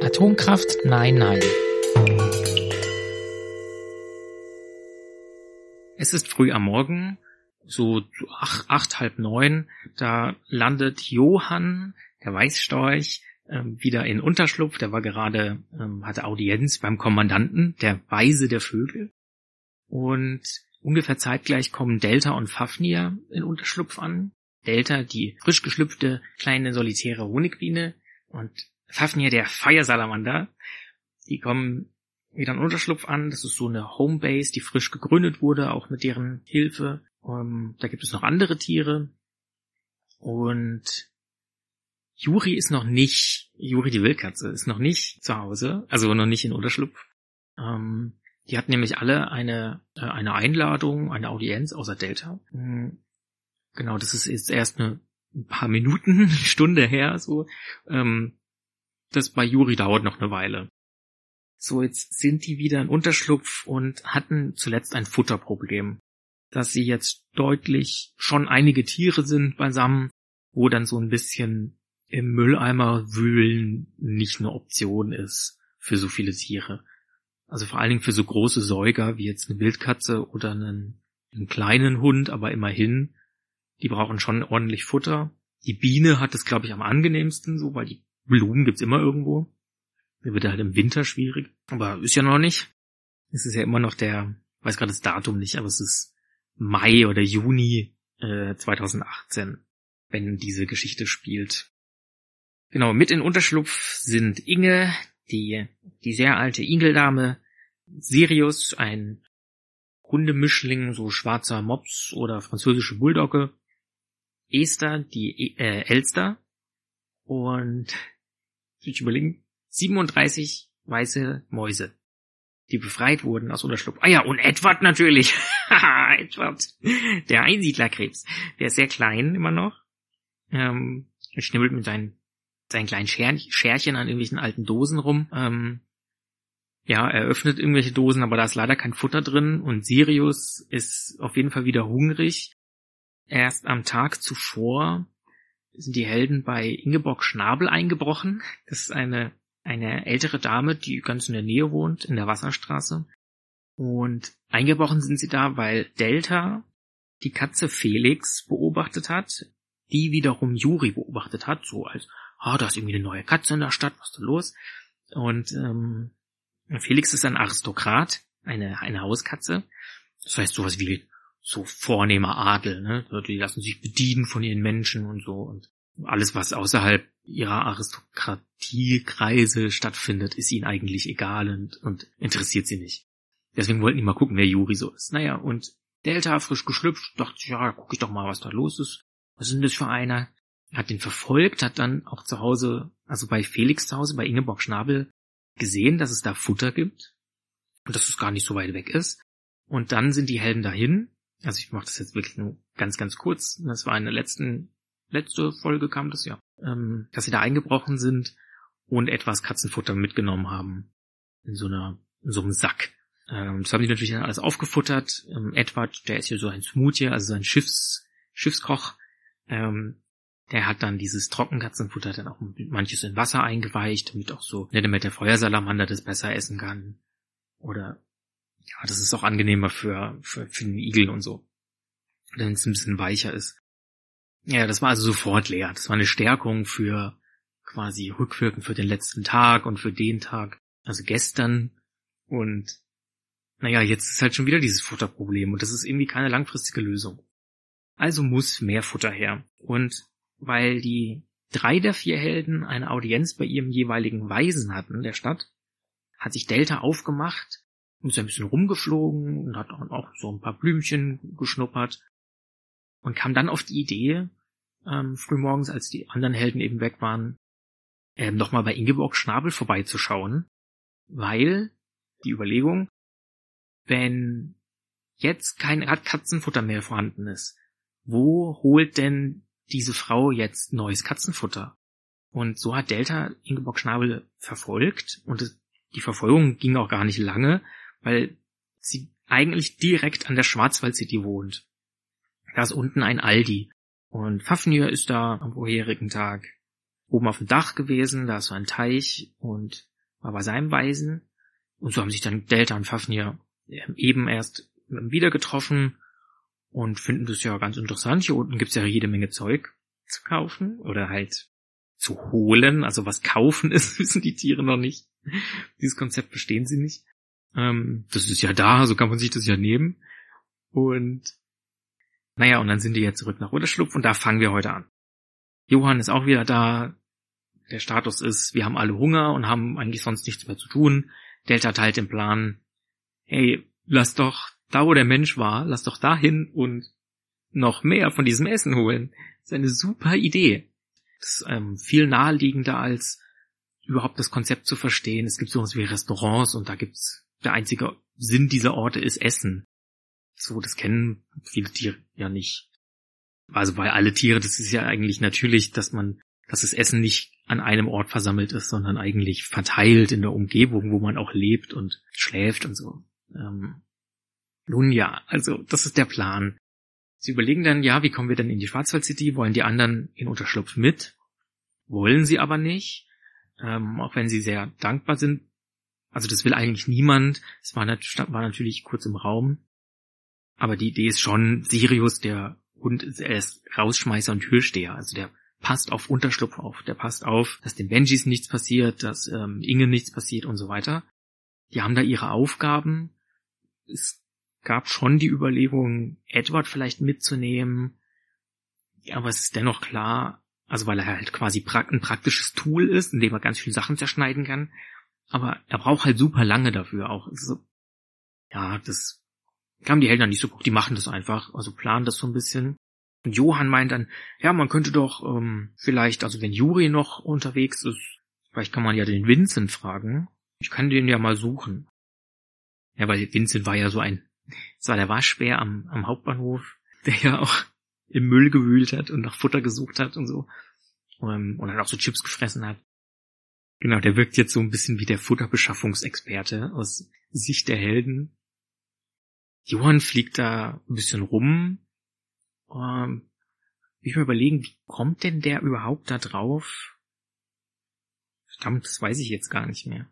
Atomkraft nein nein. Es ist früh am Morgen, so acht, acht halb neun, da landet Johann, der Weißstorch, ähm, wieder in Unterschlupf. Der war gerade, ähm, hatte Audienz beim Kommandanten, der Weise der Vögel. Und ungefähr zeitgleich kommen Delta und Fafnir in Unterschlupf an. Delta, die frisch geschlüpfte kleine solitäre Honigbiene und Fafnir, der Feiersalamander. Die kommen wieder in Unterschlupf an. Das ist so eine Homebase, die frisch gegründet wurde, auch mit deren Hilfe. Um, ähm, da gibt es noch andere Tiere. Und Juri ist noch nicht, Juri die Wildkatze ist noch nicht zu Hause, also noch nicht in Unterschlupf. Ähm, die hat nämlich alle eine, äh, eine Einladung, eine Audienz außer Delta. Mhm. Genau, das ist jetzt erst eine, ein paar Minuten, eine Stunde her, so. Ähm, das bei Juri dauert noch eine Weile. So, jetzt sind die wieder in Unterschlupf und hatten zuletzt ein Futterproblem. Dass sie jetzt deutlich schon einige Tiere sind beisammen, wo dann so ein bisschen im Mülleimer wühlen nicht eine Option ist für so viele Tiere. Also vor allen Dingen für so große Säuger wie jetzt eine Wildkatze oder einen, einen kleinen Hund, aber immerhin, die brauchen schon ordentlich Futter. Die Biene hat es, glaube ich, am angenehmsten so, weil die Blumen gibt's immer irgendwo. Der wird halt im Winter schwierig. Aber ist ja noch nicht. Es ist ja immer noch der, weiß gerade das Datum nicht, aber es ist Mai oder Juni äh, 2018, wenn diese Geschichte spielt. Genau, mit in Unterschlupf sind Inge, die, die sehr alte Ingeldame, Sirius, ein Hundemischling, so schwarzer Mops oder französische Bulldogge, Esther, die äh, Elster und ich überlegen, 37 weiße Mäuse, die befreit wurden aus Unterschlupf. Ah ja, und Edward natürlich. Edward, der Einsiedlerkrebs. Der ist sehr klein immer noch. Ähm, schnibbelt mit seinen seinen kleinen Scher Scherchen an irgendwelchen alten Dosen rum. Ähm, ja, er öffnet irgendwelche Dosen, aber da ist leider kein Futter drin und Sirius ist auf jeden Fall wieder hungrig. Erst am Tag zuvor sind die Helden bei Ingeborg Schnabel eingebrochen. Das ist eine, eine ältere Dame, die ganz in der Nähe wohnt, in der Wasserstraße. Und eingebrochen sind sie da, weil Delta die Katze Felix beobachtet hat, die wiederum Juri beobachtet hat, so als ah, oh, da ist irgendwie eine neue Katze in der Stadt, was ist da los? Und ähm, Felix ist ein Aristokrat, eine, eine Hauskatze. Das heißt sowas wie so vornehmer Adel, ne? Die lassen sich bedienen von ihren Menschen und so und alles, was außerhalb ihrer Aristokratiekreise stattfindet, ist ihnen eigentlich egal und, und interessiert sie nicht. Deswegen wollten die mal gucken, wer Juri so ist. Naja, und Delta frisch geschlüpft, dachte ich, ja, guck ich doch mal, was da los ist. Was sind das für einer? hat den verfolgt, hat dann auch zu Hause, also bei Felix zu Hause, bei Ingeborg Schnabel, gesehen, dass es da Futter gibt und dass es gar nicht so weit weg ist. Und dann sind die Helden dahin. Also ich mache das jetzt wirklich nur ganz, ganz kurz. Das war in der letzten, letzte Folge kam das ja, ähm, dass sie da eingebrochen sind und etwas Katzenfutter mitgenommen haben in so einer, in so einem Sack. Ähm, das haben die natürlich dann alles aufgefuttert. Ähm, Edward, der ist hier so ein Smoothie, also so ein Schiffs, Schiffskoch. Ähm, der hat dann dieses Trockenkatzenfutter dann auch manches in Wasser eingeweicht, damit auch so, ne, damit der Feuersalamander das besser essen kann. Oder, ja, das ist auch angenehmer für, für, für den Igel und so. Wenn es ein bisschen weicher ist. Ja, das war also sofort leer. Das war eine Stärkung für quasi rückwirkend für den letzten Tag und für den Tag, also gestern. Und naja, jetzt ist halt schon wieder dieses Futterproblem und das ist irgendwie keine langfristige Lösung. Also muss mehr Futter her. Und weil die drei der vier Helden eine Audienz bei ihrem jeweiligen Weisen hatten, der Stadt, hat sich Delta aufgemacht und ist ein bisschen rumgeflogen und hat auch so ein paar Blümchen geschnuppert und kam dann auf die Idee, ähm, frühmorgens, als die anderen Helden eben weg waren, ähm, nochmal bei Ingeborg Schnabel vorbeizuschauen, weil die Überlegung, wenn jetzt kein Katzenfutter mehr vorhanden ist, wo holt denn diese Frau jetzt neues Katzenfutter. Und so hat Delta Ingeborg Schnabel verfolgt und die Verfolgung ging auch gar nicht lange, weil sie eigentlich direkt an der Schwarzwald City wohnt. Da ist unten ein Aldi und Fafnir ist da am vorherigen Tag. oben auf dem Dach gewesen, da ist so ein Teich und war bei seinem Weisen. Und so haben sich dann Delta und Fafnir eben erst wieder getroffen und finden das ja ganz interessant. Hier unten gibt's ja jede Menge Zeug zu kaufen oder halt zu holen. Also was kaufen ist, wissen die Tiere noch nicht. Dieses Konzept verstehen sie nicht. Ähm, das ist ja da, so kann man sich das ja nehmen. Und naja, und dann sind die jetzt zurück nach Unterschlupf und da fangen wir heute an. Johann ist auch wieder da. Der Status ist, wir haben alle Hunger und haben eigentlich sonst nichts mehr zu tun. Delta teilt den Plan, hey, lass doch da, wo der Mensch war, lass doch dahin und noch mehr von diesem Essen holen. Das ist eine super Idee. Das ist ähm, viel naheliegender als überhaupt das Konzept zu verstehen. Es gibt sowas wie Restaurants und da gibt's der einzige Sinn dieser Orte ist Essen. So, das kennen viele Tiere ja nicht. Also bei alle Tiere, das ist ja eigentlich natürlich, dass man, dass das Essen nicht an einem Ort versammelt ist, sondern eigentlich verteilt in der Umgebung, wo man auch lebt und schläft und so. Ähm, nun ja, also das ist der Plan. Sie überlegen dann, ja, wie kommen wir denn in die Schwarzwald City? Wollen die anderen in Unterschlupf mit? Wollen sie aber nicht, ähm, auch wenn sie sehr dankbar sind. Also das will eigentlich niemand. Es war, war natürlich kurz im Raum. Aber die Idee ist schon, Sirius, der Hund, er ist Rausschmeißer und Türsteher. Also der passt auf Unterschlupf auf. Der passt auf, dass den Benjis nichts passiert, dass ähm, Inge nichts passiert und so weiter. Die haben da ihre Aufgaben. Es gab schon die Überlegung, Edward vielleicht mitzunehmen. Aber es ist dennoch klar, also weil er halt quasi ein praktisches Tool ist, in dem er ganz viele Sachen zerschneiden kann. Aber er braucht halt super lange dafür auch. Also, ja, das kamen die Helden nicht so gut. Die machen das einfach, also planen das so ein bisschen. Und Johann meint dann, ja, man könnte doch ähm, vielleicht, also wenn Juri noch unterwegs ist, vielleicht kann man ja den Vincent fragen. Ich kann den ja mal suchen. Ja, weil Vincent war ja so ein es war der Waschbär am, am Hauptbahnhof, der ja auch im Müll gewühlt hat und nach Futter gesucht hat und so. Ähm, und dann auch so Chips gefressen hat. Genau, der wirkt jetzt so ein bisschen wie der Futterbeschaffungsexperte aus Sicht der Helden. Johann fliegt da ein bisschen rum. Ähm, ich mal überlegen, wie kommt denn der überhaupt da drauf? Verdammt, das weiß ich jetzt gar nicht mehr.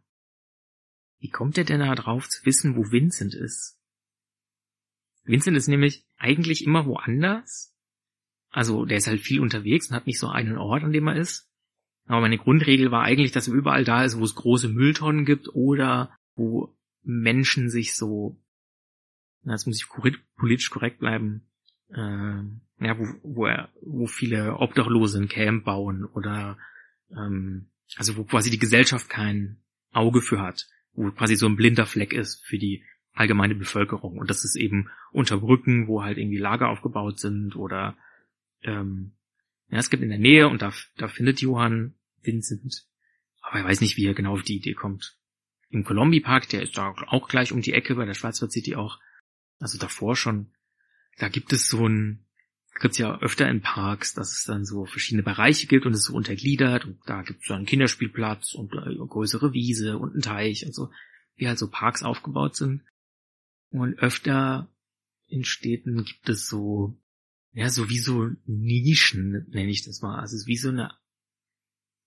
Wie kommt der denn da drauf zu wissen, wo Vincent ist? Vincent ist nämlich eigentlich immer woanders. Also der ist halt viel unterwegs und hat nicht so einen Ort, an dem er ist. Aber meine Grundregel war eigentlich, dass er überall da ist, wo es große Mülltonnen gibt oder wo Menschen sich so, na, jetzt muss ich politisch korrekt bleiben, äh, ja, wo, wo, er, wo viele Obdachlose ein Camp bauen oder ähm, also wo quasi die Gesellschaft kein Auge für hat, wo quasi so ein blinder Fleck ist für die allgemeine Bevölkerung. Und das ist eben unter Brücken, wo halt irgendwie Lager aufgebaut sind oder ähm, ja, es gibt in der Nähe und da, da findet Johann Vincent, aber er weiß nicht, wie er genau auf die Idee kommt. Im Colombi Park, der ist da auch gleich um die Ecke, bei der Schwarzwald City auch, also davor schon, da gibt es so ein, gibt's ja öfter in Parks, dass es dann so verschiedene Bereiche gibt und es so untergliedert und da gibt es so einen Kinderspielplatz und eine größere Wiese und einen Teich und so, wie halt so Parks aufgebaut sind. Und öfter in Städten gibt es so, ja, so wie so Nischen, nenne ich das mal. Also wie so eine,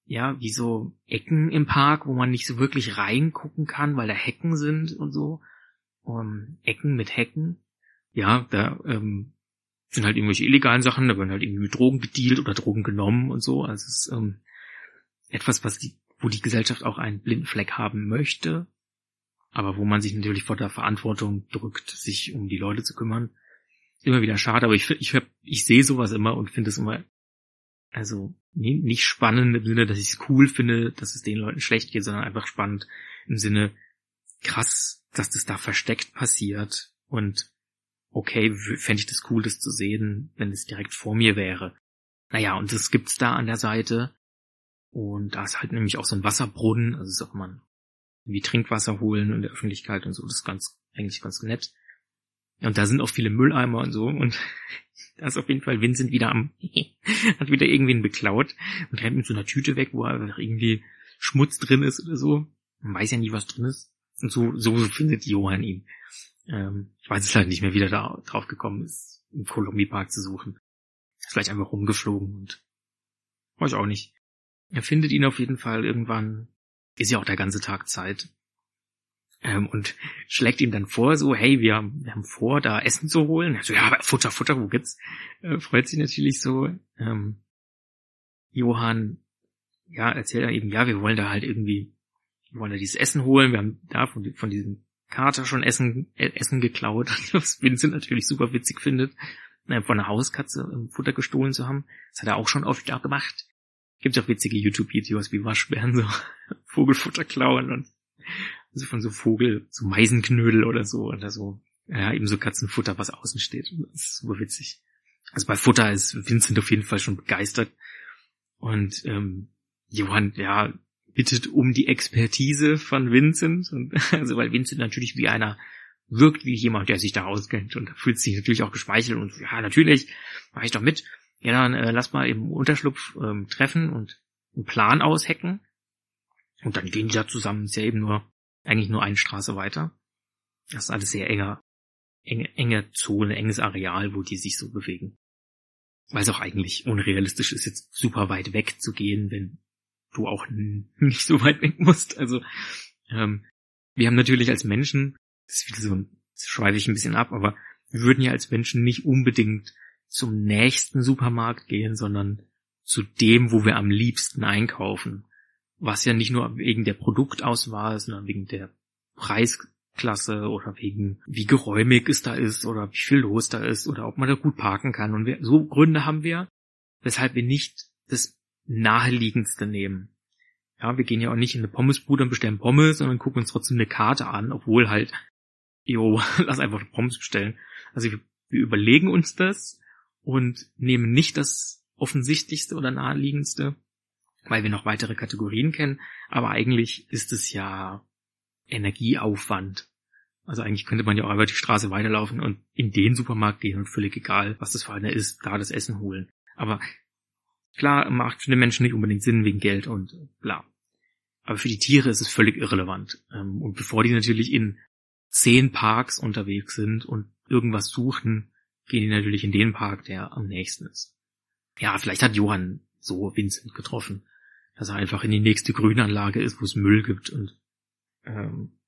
ja, wie so Ecken im Park, wo man nicht so wirklich reingucken kann, weil da Hecken sind und so. Um, Ecken mit Hecken. Ja, da ähm, sind halt irgendwelche illegalen Sachen, da werden halt irgendwie Drogen bedealt oder Drogen genommen und so. Also es ist ähm, etwas, was die, wo die Gesellschaft auch einen blinden Fleck haben möchte, aber wo man sich natürlich vor der Verantwortung drückt, sich um die Leute zu kümmern. Immer wieder schade, aber ich, ich, ich sehe sowas immer und finde es immer, also nicht spannend im Sinne, dass ich es cool finde, dass es den Leuten schlecht geht, sondern einfach spannend im Sinne, krass, dass das da versteckt passiert und okay, fände ich das cool, das zu sehen, wenn es direkt vor mir wäre. Naja, und das gibt's da an der Seite. Und da ist halt nämlich auch so ein Wasserbrunnen, also ist auch mal ein wie Trinkwasser holen in der Öffentlichkeit und so. Das ist ganz, eigentlich ganz nett. Und da sind auch viele Mülleimer und so. Und da ist auf jeden Fall Vincent wieder am, hat wieder irgendwen beklaut und rennt mit so einer Tüte weg, wo einfach irgendwie Schmutz drin ist oder so. Man weiß ja nie, was drin ist. Und so, so findet Johann ihn. Ähm, ich weiß es halt nicht mehr, wie er da drauf gekommen ist, im Columbia Park zu suchen. Ist vielleicht einfach rumgeflogen und weiß auch nicht. Er findet ihn auf jeden Fall irgendwann, ist ja auch der ganze Tag Zeit. Ähm, und schlägt ihm dann vor, so, hey, wir, wir haben vor, da Essen zu holen. Also, ja, aber Futter, Futter, wo gibt's? Äh, freut sich natürlich so. Ähm, Johann, ja, erzählt er eben, ja, wir wollen da halt irgendwie, wir wollen da dieses Essen holen. Wir haben da von, von diesem Kater schon Essen, äh, Essen geklaut, was Vincent natürlich super witzig findet, äh, von einer Hauskatze ähm, Futter gestohlen zu haben. Das hat er auch schon oft gemacht. Gibt auch witzige YouTube-Videos, wie Waschbären so Vogelfutter klauen und also von so Vogel, so Meisenknödel oder so oder so, ja, eben so Katzenfutter, was außen steht. Das ist super witzig. Also bei Futter ist Vincent auf jeden Fall schon begeistert. Und ähm, Johann, ja, bittet um die Expertise von Vincent. Und, also weil Vincent natürlich wie einer wirkt wie jemand, der sich da auskennt. Und da fühlt sich natürlich auch geschmeichelt und ja, natürlich, mach ich doch mit. Ja, dann äh, lass mal im Unterschlupf ähm, treffen und einen Plan aushecken. Und dann gehen die da zusammen. Ist ja eben nur eigentlich nur eine Straße weiter. Das ist alles sehr enger, enge, enge Zone, enges Areal, wo die sich so bewegen. Weil es auch eigentlich unrealistisch ist, jetzt super weit weg zu gehen, wenn du auch nicht so weit weg musst. Also ähm, wir haben natürlich als Menschen, das ist wieder so ein, das schweife ich ein bisschen ab, aber wir würden ja als Menschen nicht unbedingt zum nächsten Supermarkt gehen, sondern zu dem, wo wir am liebsten einkaufen was ja nicht nur wegen der Produktauswahl, sondern wegen der Preisklasse oder wegen wie geräumig es da ist oder wie viel los da ist oder ob man da gut parken kann. Und wir, so Gründe haben wir, weshalb wir nicht das naheliegendste nehmen. Ja, wir gehen ja auch nicht in eine Pommesbude und bestellen Pommes, sondern gucken uns trotzdem eine Karte an, obwohl halt, jo, lass einfach Pommes bestellen. Also wir, wir überlegen uns das und nehmen nicht das offensichtlichste oder naheliegendste, weil wir noch weitere Kategorien kennen, aber eigentlich ist es ja Energieaufwand. Also eigentlich könnte man ja auch über die Straße weiterlaufen und in den Supermarkt gehen und völlig egal, was das für einer ist, da das Essen holen. Aber klar, macht für den Menschen nicht unbedingt Sinn wegen Geld und bla. Aber für die Tiere ist es völlig irrelevant. Ähm, und bevor die natürlich in zehn Parks unterwegs sind und irgendwas suchen, gehen die natürlich in den Park, der am nächsten ist. Ja, vielleicht hat Johann so Vincent getroffen dass er einfach in die nächste Grünanlage ist, wo es Müll gibt und ähm,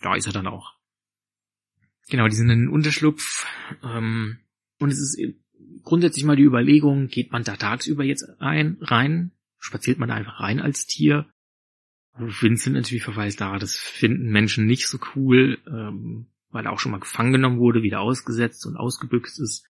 da ist er dann auch. Genau, die sind in den Unterschlupf ähm, und es ist grundsätzlich mal die Überlegung, geht man da tagsüber jetzt ein, rein, spaziert man da einfach rein als Tier? Vincent natürlich verweist da, das finden Menschen nicht so cool, ähm, weil er auch schon mal gefangen genommen wurde, wieder ausgesetzt und ausgebüxt ist.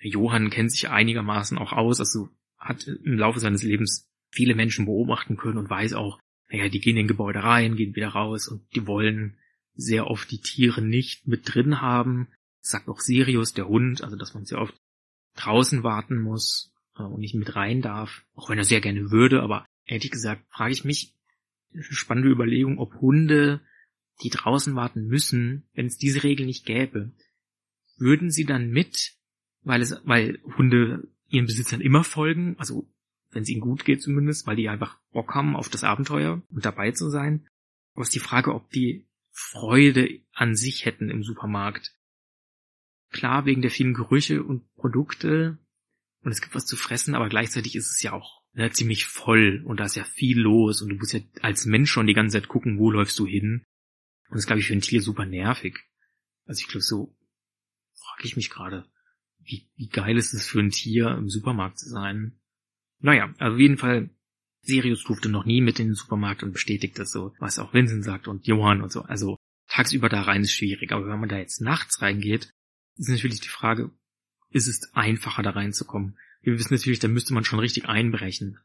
Johann kennt sich einigermaßen auch aus, also hat im Laufe seines Lebens viele Menschen beobachten können und weiß auch, naja, die gehen in Gebäude rein, gehen wieder raus und die wollen sehr oft die Tiere nicht mit drin haben. Das sagt auch Sirius, der Hund, also dass man sehr oft draußen warten muss äh, und nicht mit rein darf, auch wenn er sehr gerne würde, aber ehrlich gesagt frage ich mich, spannende Überlegung, ob Hunde, die draußen warten müssen, wenn es diese Regel nicht gäbe, würden sie dann mit, weil es, weil Hunde ihren Besitzern immer folgen, also wenn es ihnen gut geht zumindest, weil die einfach Bock haben auf das Abenteuer und dabei zu sein. Aber es ist die Frage, ob die Freude an sich hätten im Supermarkt. Klar, wegen der vielen Gerüche und Produkte und es gibt was zu fressen, aber gleichzeitig ist es ja auch ne, ziemlich voll und da ist ja viel los und du musst ja als Mensch schon die ganze Zeit gucken, wo läufst du hin. Und das ist, glaube ich, für ein Tier super nervig. Also ich glaube, so frage ich mich gerade, wie, wie geil ist es für ein Tier, im Supermarkt zu sein naja, also auf jeden Fall, Sirius durfte noch nie mit in den Supermarkt und bestätigt das so, was auch Vincent sagt und Johann und so. Also tagsüber da rein ist schwierig, aber wenn man da jetzt nachts reingeht, ist natürlich die Frage, ist es einfacher da reinzukommen? Wir wissen natürlich, da müsste man schon richtig einbrechen.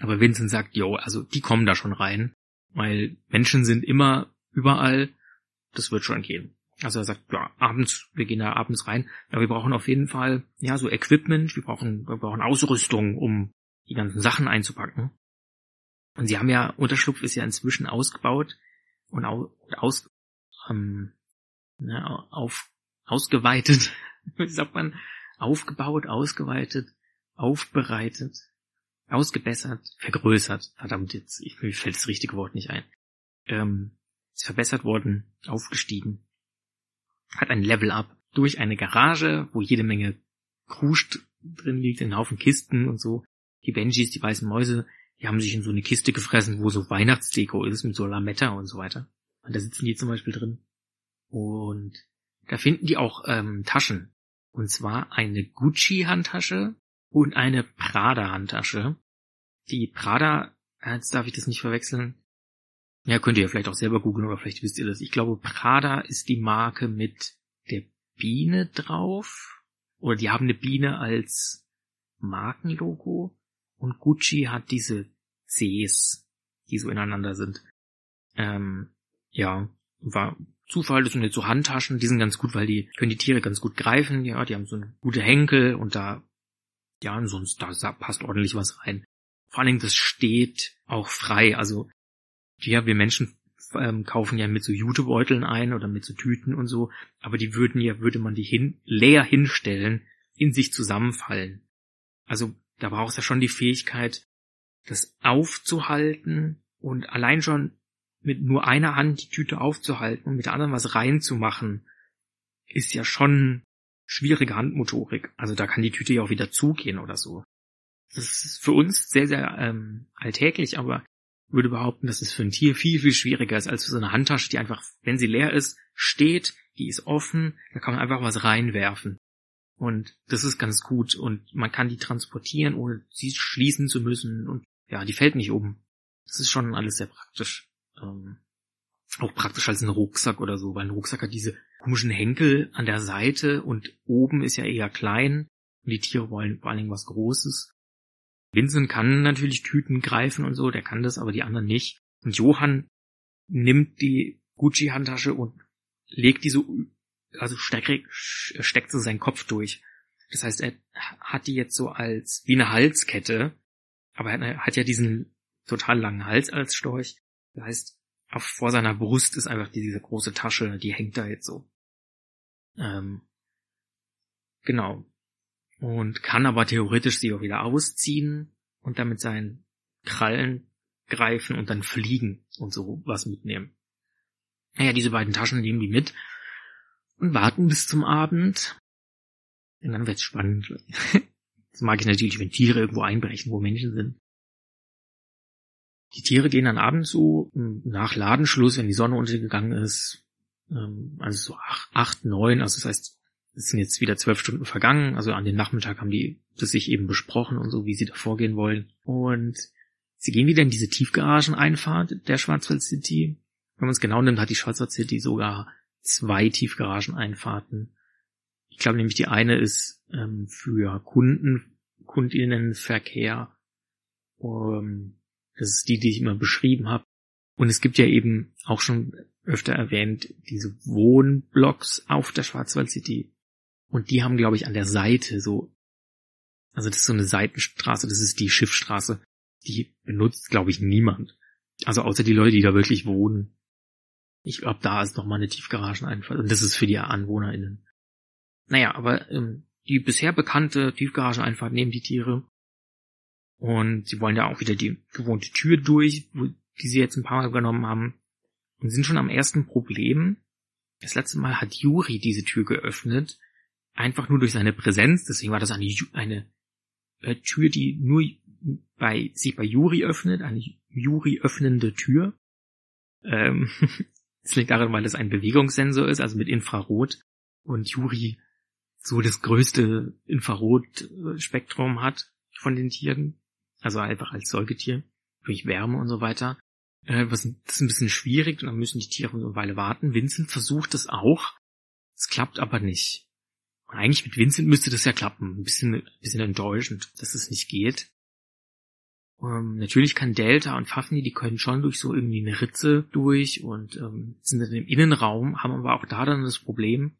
Aber Vincent sagt, jo, also die kommen da schon rein, weil Menschen sind immer überall, das wird schon gehen. Also er sagt, ja, abends, wir gehen da abends rein, aber wir brauchen auf jeden Fall, ja, so Equipment, wir brauchen, wir brauchen Ausrüstung, um die ganzen Sachen einzupacken. Und sie haben ja, Unterschlupf ist ja inzwischen ausgebaut und aus, ähm, ja, auf, ausgeweitet, wie sagt man, aufgebaut, ausgeweitet, aufbereitet, ausgebessert, vergrößert. Verdammt, jetzt, ich, mir fällt das richtige Wort nicht ein. Ähm, ist verbessert worden, aufgestiegen hat ein Level-Up durch eine Garage, wo jede Menge Kruscht drin liegt, ein Haufen Kisten und so. die Benjis, die weißen Mäuse, die haben sich in so eine Kiste gefressen, wo so Weihnachtsdeko ist mit so Lametta und so weiter. Und da sitzen die zum Beispiel drin. Und da finden die auch ähm, Taschen. Und zwar eine Gucci-Handtasche und eine Prada-Handtasche. Die Prada, jetzt darf ich das nicht verwechseln. Ja, könnt ihr ja vielleicht auch selber googeln oder vielleicht wisst ihr das. Ich glaube, Prada ist die Marke mit der Biene drauf. Oder die haben eine Biene als Markenlogo. Und Gucci hat diese Cs, die so ineinander sind. Ähm, ja, war Zufall, das sind jetzt so Handtaschen, die sind ganz gut, weil die können die Tiere ganz gut greifen, ja, die haben so eine gute Henkel und da, ja, und sonst, da passt ordentlich was rein. Vor allen Dingen, das steht auch frei, also, ja, wir Menschen ähm, kaufen ja mit so Jutebeuteln ein oder mit so Tüten und so, aber die würden ja, würde man die hin, leer hinstellen, in sich zusammenfallen. Also, da braucht es ja schon die Fähigkeit, das aufzuhalten und allein schon mit nur einer Hand die Tüte aufzuhalten und mit der anderen was reinzumachen, ist ja schon schwierige Handmotorik. Also da kann die Tüte ja auch wieder zugehen oder so. Das ist für uns sehr, sehr ähm, alltäglich, aber würde behaupten, dass es für ein Tier viel, viel schwieriger ist als für so eine Handtasche, die einfach, wenn sie leer ist, steht, die ist offen, da kann man einfach was reinwerfen. Und das ist ganz gut und man kann die transportieren, ohne sie schließen zu müssen und ja, die fällt nicht um. Das ist schon alles sehr praktisch ähm, auch praktisch als ein Rucksack oder so, weil ein Rucksack hat diese komischen Henkel an der Seite und oben ist ja eher klein und die Tiere wollen vor allen Dingen was Großes. Vincent kann natürlich Tüten greifen und so, der kann das, aber die anderen nicht. Und Johann nimmt die Gucci-Handtasche und legt die so, also steckt, steckt so seinen Kopf durch. Das heißt, er hat die jetzt so als, wie eine Halskette, aber er hat ja diesen total langen Hals als Storch das heißt, auf, vor seiner Brust ist einfach diese große Tasche, die hängt da jetzt so. Ähm, genau. Und kann aber theoretisch sie auch wieder ausziehen und damit seinen Krallen greifen und dann fliegen und so was mitnehmen. Naja, diese beiden Taschen nehmen die mit und warten bis zum Abend. Und dann wird's spannend. Das mag ich natürlich, wenn Tiere irgendwo einbrechen, wo Menschen sind. Die Tiere gehen dann abends so hm, nach Ladenschluss, wenn die Sonne untergegangen ist, ähm, also so acht, acht, neun, also das heißt, es sind jetzt wieder zwölf Stunden vergangen, also an den Nachmittag haben die das sich eben besprochen und so, wie sie da vorgehen wollen. Und sie gehen wieder in diese Tiefgarageneinfahrt der Schwarzwald City. Wenn man es genau nimmt, hat die Schwarzwald City sogar zwei Tiefgarageneinfahrten. Ich glaube nämlich, die eine ist ähm, für Kunden, Kundinnenverkehr ähm, das ist die, die ich immer beschrieben habe. Und es gibt ja eben auch schon öfter erwähnt, diese Wohnblocks auf der Schwarzwald City. Und die haben, glaube ich, an der Seite so, also das ist so eine Seitenstraße, das ist die Schiffstraße. Die benutzt, glaube ich, niemand. Also außer die Leute, die da wirklich wohnen. Ich glaube, da ist noch mal eine Tiefgarageneinfahrt. Und das ist für die AnwohnerInnen. Naja, aber ähm, die bisher bekannte Tiefgarageneinfahrt nehmen die Tiere. Und sie wollen ja auch wieder die gewohnte Tür durch, wo, die sie jetzt ein paar Mal genommen haben. Und sind schon am ersten Problem. Das letzte Mal hat Juri diese Tür geöffnet. Einfach nur durch seine Präsenz. Deswegen war das eine, eine äh, Tür, die nur bei, sich bei Juri öffnet. Eine Juri öffnende Tür. Ähm, das liegt daran, weil es ein Bewegungssensor ist, also mit Infrarot. Und Juri so das größte Infrarotspektrum hat von den Tieren also einfach als Säugetier, durch Wärme und so weiter. Äh, was, das ist ein bisschen schwierig und dann müssen die Tiere eine Weile warten. Vincent versucht es auch, es klappt aber nicht. Eigentlich mit Vincent müsste das ja klappen. Ein bisschen, ein bisschen enttäuschend, dass es nicht geht. Ähm, natürlich kann Delta und Fafni, die können schon durch so irgendwie eine Ritze durch und ähm, sind dann im Innenraum, haben aber auch da dann das Problem.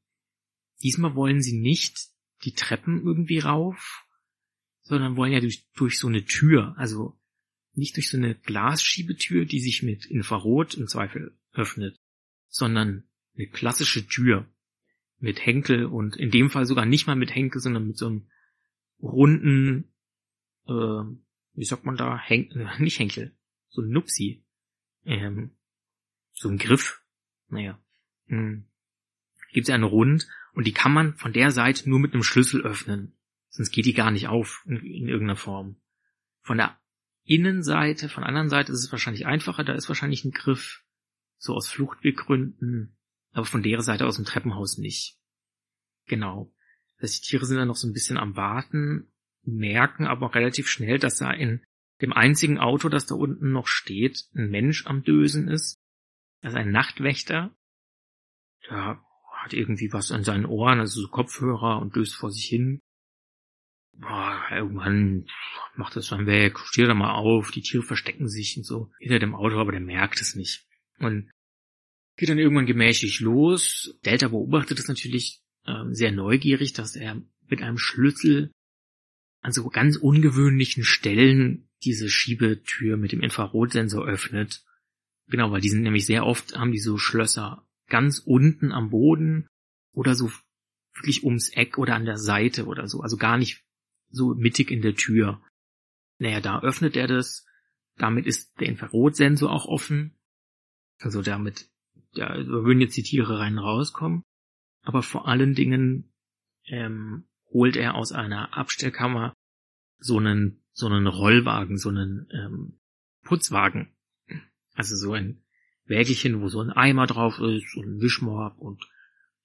Diesmal wollen sie nicht die Treppen irgendwie rauf, sondern wollen ja durch, durch so eine Tür, also nicht durch so eine Glasschiebetür, die sich mit Infrarot im Zweifel öffnet, sondern eine klassische Tür mit Henkel und in dem Fall sogar nicht mal mit Henkel, sondern mit so einem runden, äh, wie sagt man da, Hen äh, nicht Henkel, so ein Nupsi, ähm, so ein Griff, naja, hm. gibt es eine Rund und die kann man von der Seite nur mit einem Schlüssel öffnen. Sonst geht die gar nicht auf in, in irgendeiner Form. Von der Innenseite, von der anderen Seite ist es wahrscheinlich einfacher, da ist wahrscheinlich ein Griff, so aus Fluchtweggründen, aber von der Seite aus dem Treppenhaus nicht. Genau. Das heißt, die Tiere sind dann noch so ein bisschen am Warten, merken aber relativ schnell, dass da in dem einzigen Auto, das da unten noch steht, ein Mensch am Dösen ist. Also ein Nachtwächter. Der hat irgendwie was an seinen Ohren, also so Kopfhörer und döst vor sich hin. Boah, irgendwann macht das dann weg, steht da mal auf, die Tiere verstecken sich und so hinter dem Auto, aber der merkt es nicht. Und geht dann irgendwann gemächlich los. Delta beobachtet es natürlich äh, sehr neugierig, dass er mit einem Schlüssel an so ganz ungewöhnlichen Stellen diese Schiebetür mit dem Infrarotsensor öffnet. Genau, weil die sind nämlich sehr oft, haben die so Schlösser ganz unten am Boden oder so wirklich ums Eck oder an der Seite oder so, also gar nicht so mittig in der Tür. Naja, da öffnet er das, damit ist der Infrarotsensor auch offen, also damit, da würden jetzt die Tiere rein rauskommen, aber vor allen Dingen ähm, holt er aus einer Abstellkammer so einen so einen Rollwagen, so einen ähm, Putzwagen. Also so ein Wägelchen, wo so ein Eimer drauf ist, so ein Wischmopp und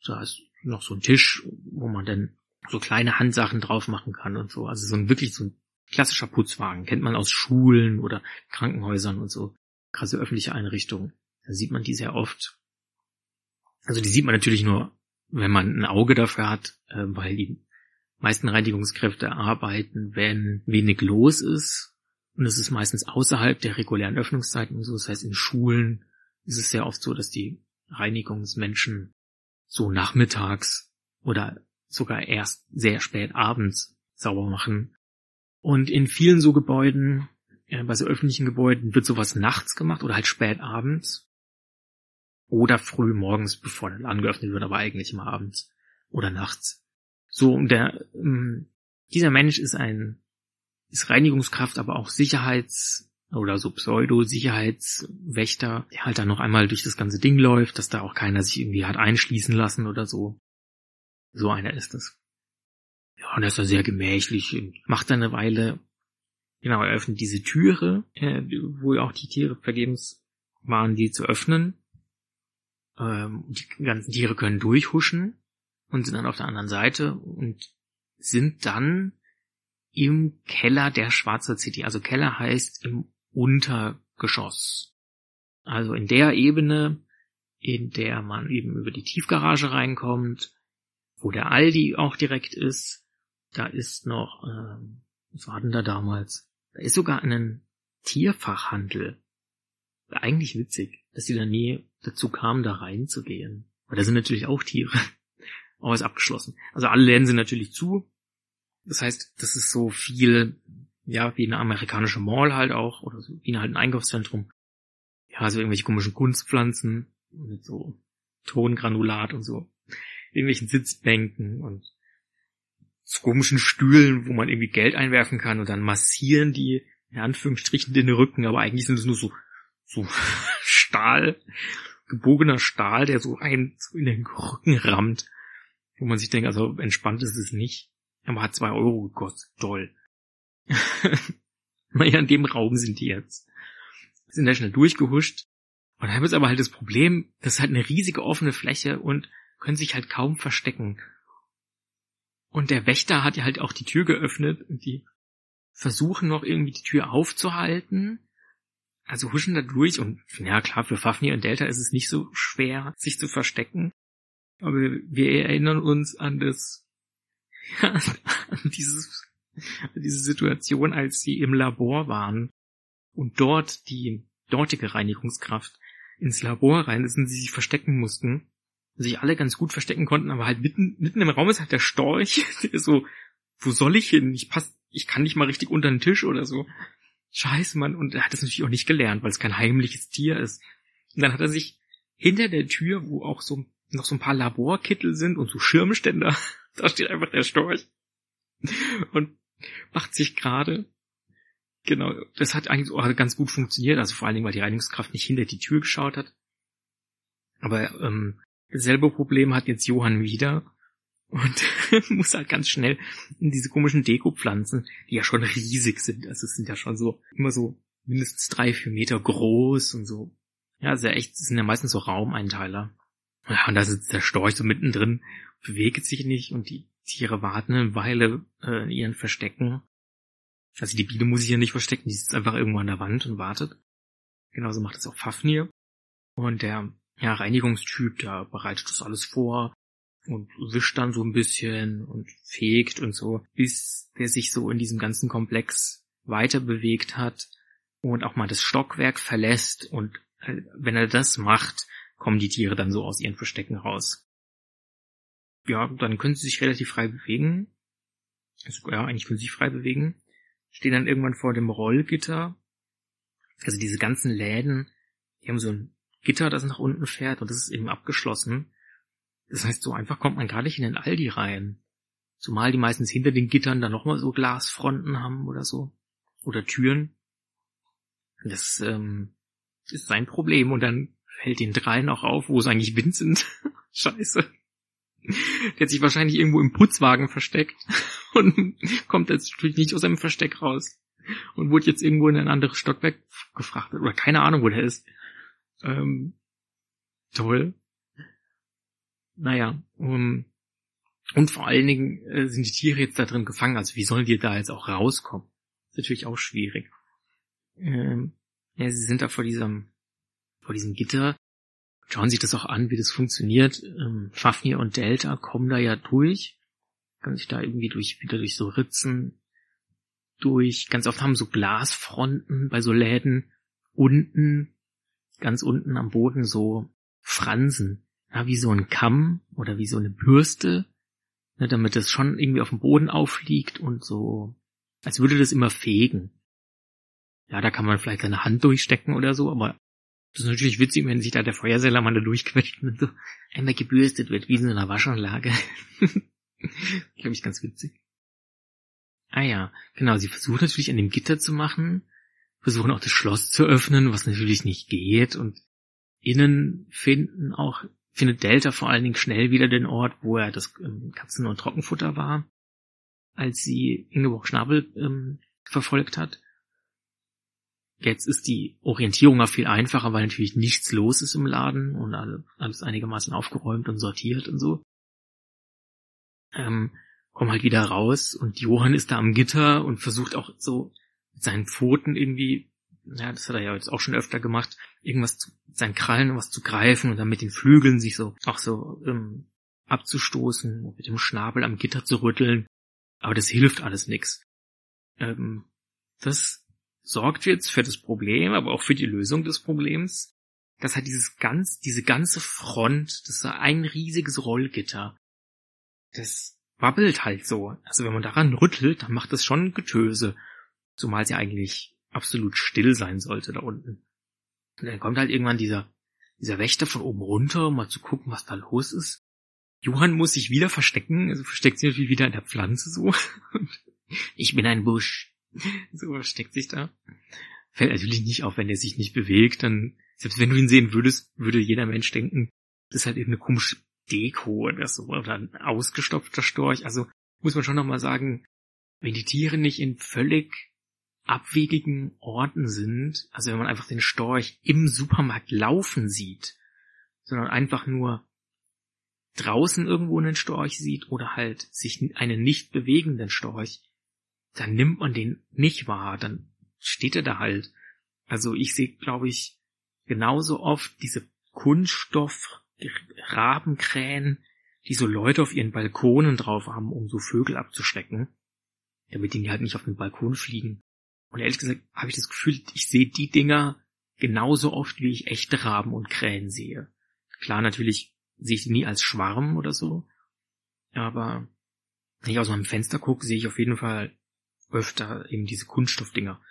da ist noch so ein Tisch, wo man dann so kleine Handsachen drauf machen kann und so. Also so ein wirklich so ein klassischer Putzwagen. Kennt man aus Schulen oder Krankenhäusern und so. Krasse öffentliche Einrichtungen. Da sieht man die sehr oft. Also die sieht man natürlich nur, wenn man ein Auge dafür hat, äh, weil die meisten Reinigungskräfte arbeiten, wenn wenig los ist. Und es ist meistens außerhalb der regulären Öffnungszeiten und so. Das heißt, in Schulen ist es sehr oft so, dass die Reinigungsmenschen so nachmittags oder sogar erst sehr spät abends sauber machen. Und in vielen so Gebäuden, äh, bei so öffentlichen Gebäuden, wird sowas nachts gemacht oder halt spät abends. Oder früh morgens, bevor der Laden geöffnet wird, aber eigentlich immer abends oder nachts. So, und der, ähm, dieser Mensch ist ein, ist Reinigungskraft, aber auch Sicherheits- oder so Pseudo-Sicherheitswächter, der halt dann noch einmal durch das ganze Ding läuft, dass da auch keiner sich irgendwie hat einschließen lassen oder so. So einer ist es. Ja, und er ist da sehr gemächlich und macht da eine Weile, genau, er öffnet diese Türe, äh, wo auch die Tiere vergebens waren, die zu öffnen. Ähm, die ganzen Tiere können durchhuschen und sind dann auf der anderen Seite und sind dann im Keller der Schwarzer City. Also Keller heißt im Untergeschoss. Also in der Ebene, in der man eben über die Tiefgarage reinkommt, wo der Aldi auch direkt ist. Da ist noch, ähm, was war denn da damals? Da ist sogar ein Tierfachhandel. Eigentlich witzig, dass sie da nie dazu kamen, da reinzugehen. Aber da sind natürlich auch Tiere. Aber ist abgeschlossen. Also alle Läden sind natürlich zu. Das heißt, das ist so viel, ja, wie eine amerikanische Mall halt auch, oder so, wie halt ein Einkaufszentrum. Ja, so irgendwelche komischen Kunstpflanzen mit so Tongranulat und so. Irgendwelchen Sitzbänken und so komischen Stühlen, wo man irgendwie Geld einwerfen kann und dann massieren die, in Anführungsstrichen, den Rücken, aber eigentlich sind es nur so, so Stahl, gebogener Stahl, der so einen in den Rücken rammt wo man sich denkt, also entspannt ist es nicht. Aber hat zwei Euro gekostet. Toll. naja, in dem Raum sind die jetzt. Sind da schnell durchgehuscht. Und dann haben wir aber halt das Problem, das ist halt eine riesige offene Fläche und können sich halt kaum verstecken. Und der Wächter hat ja halt auch die Tür geöffnet und die versuchen noch irgendwie die Tür aufzuhalten. Also huschen da durch und ja klar, für Fafnir und Delta ist es nicht so schwer, sich zu verstecken. Aber wir erinnern uns an das, ja, an dieses, an diese Situation, als sie im Labor waren und dort die dortige Reinigungskraft ins Labor rein ist und sie sich verstecken mussten. Sich alle ganz gut verstecken konnten, aber halt mitten, mitten im Raum ist halt der Storch, der ist so, wo soll ich hin? Ich pass, ich kann nicht mal richtig unter den Tisch oder so. Scheiße, Mann. Und er hat das natürlich auch nicht gelernt, weil es kein heimliches Tier ist. Und dann hat er sich hinter der Tür, wo auch so noch so ein paar Laborkittel sind und so Schirmständer. da steht einfach der Storch. Und macht sich gerade. Genau, das hat eigentlich auch ganz gut funktioniert, also vor allen Dingen, weil die Reinigungskraft nicht hinter die Tür geschaut hat. Aber ähm, dasselbe Problem hat jetzt Johann wieder. Und muss halt ganz schnell in diese komischen Dekopflanzen, die ja schon riesig sind. Also es sind ja schon so immer so mindestens drei, vier Meter groß und so. Ja, sehr echt, sind ja meistens so Raumeinteiler. Ja, und da sitzt der Storch so mittendrin, bewegt sich nicht und die Tiere warten eine Weile äh, in ihren Verstecken. Also die Biene muss sich ja nicht verstecken, die sitzt einfach irgendwo an der Wand und wartet. Genauso macht das auch Fafnir. Und der ja, Reinigungstyp, der bereitet das alles vor und wischt dann so ein bisschen und fegt und so, bis der sich so in diesem ganzen Komplex weiter bewegt hat und auch mal das Stockwerk verlässt und äh, wenn er das macht, kommen die Tiere dann so aus ihren Verstecken raus. Ja, dann können sie sich relativ frei bewegen. Also, ja, eigentlich können sie sich frei bewegen. Stehen dann irgendwann vor dem Rollgitter. Also diese ganzen Läden, die haben so ein Gitter, das nach unten fährt und das ist eben abgeschlossen. Das heißt, so einfach kommt man gar nicht in den Aldi rein. Zumal die meistens hinter den Gittern dann nochmal so Glasfronten haben oder so. Oder Türen. Das ähm, ist sein Problem und dann fällt den dreien auch auf, wo es eigentlich Vincent. Scheiße. Der hat sich wahrscheinlich irgendwo im Putzwagen versteckt und kommt jetzt natürlich nicht aus seinem Versteck raus und wurde jetzt irgendwo in ein anderes Stockwerk gefrachtet oder keine Ahnung, wo der ist. Ähm, toll. Naja, um, und vor allen Dingen äh, sind die Tiere jetzt da drin gefangen, also wie sollen die da jetzt auch rauskommen? ist natürlich auch schwierig. Ähm, ja, sie sind da vor diesem, vor diesem Gitter, schauen sich das auch an, wie das funktioniert. Ähm, Fafnir und Delta kommen da ja durch, können sich da irgendwie durch, wieder durch so Ritzen durch, ganz oft haben so Glasfronten bei so Läden unten, ganz unten am Boden so Fransen, ja, wie so ein Kamm oder wie so eine Bürste, ne, damit das schon irgendwie auf dem Boden aufliegt und so, als würde das immer fegen. Ja, da kann man vielleicht seine Hand durchstecken oder so, aber das ist natürlich witzig, wenn sich da der Feuersellermann da durchquetscht und so einmal gebürstet wird, wie in so einer Waschanlage. Glaube ich ganz witzig. Ah ja, genau, sie versuchen natürlich an dem Gitter zu machen, versuchen auch das Schloss zu öffnen, was natürlich nicht geht und innen finden auch, findet Delta vor allen Dingen schnell wieder den Ort, wo er das ähm, Katzen- und Trockenfutter war, als sie Ingeborg Schnabel ähm, verfolgt hat. Jetzt ist die Orientierung auch viel einfacher, weil natürlich nichts los ist im Laden und alles einigermaßen aufgeräumt und sortiert und so. Ähm, kommen halt wieder raus und Johann ist da am Gitter und versucht auch so mit seinen Pfoten irgendwie, ja, das hat er ja jetzt auch schon öfter gemacht, irgendwas zu, seinen Krallen was zu greifen und dann mit den Flügeln sich so auch so ähm, abzustoßen, mit dem Schnabel am Gitter zu rütteln. Aber das hilft alles nix. Ähm, das sorgt jetzt für das Problem, aber auch für die Lösung des Problems. Das hat dieses ganz, diese ganze Front, das ist ein riesiges Rollgitter. Das wabbelt halt so. Also wenn man daran rüttelt, dann macht das schon Getöse. Zumal es ja eigentlich absolut still sein sollte da unten. Und dann kommt halt irgendwann dieser, dieser Wächter von oben runter, um mal zu gucken, was da los ist. Johann muss sich wieder verstecken, also versteckt sich natürlich wieder in der Pflanze so. ich bin ein Busch. so versteckt sich da. Fällt natürlich nicht auf, wenn er sich nicht bewegt, dann, selbst wenn du ihn sehen würdest, würde jeder Mensch denken, das ist halt irgendeine komische Deko oder so, oder ein ausgestopfter Storch. Also muss man schon nochmal sagen, wenn die Tiere nicht in völlig abwegigen Orten sind, also wenn man einfach den Storch im Supermarkt laufen sieht, sondern einfach nur draußen irgendwo einen Storch sieht oder halt sich einen nicht bewegenden Storch, dann nimmt man den nicht wahr, dann steht er da halt. Also ich sehe, glaube ich, genauso oft diese Kunststoff Rabenkrähen, die so Leute auf ihren Balkonen drauf haben, um so Vögel abzuschrecken, damit die halt nicht auf den Balkon fliegen. Und ehrlich gesagt habe ich das Gefühl, ich sehe die Dinger genauso oft, wie ich echte Raben und Krähen sehe. Klar, natürlich sehe ich die nie als Schwarm oder so, aber wenn ich aus meinem Fenster gucke, sehe ich auf jeden Fall öfter eben diese Kunststoffdinger.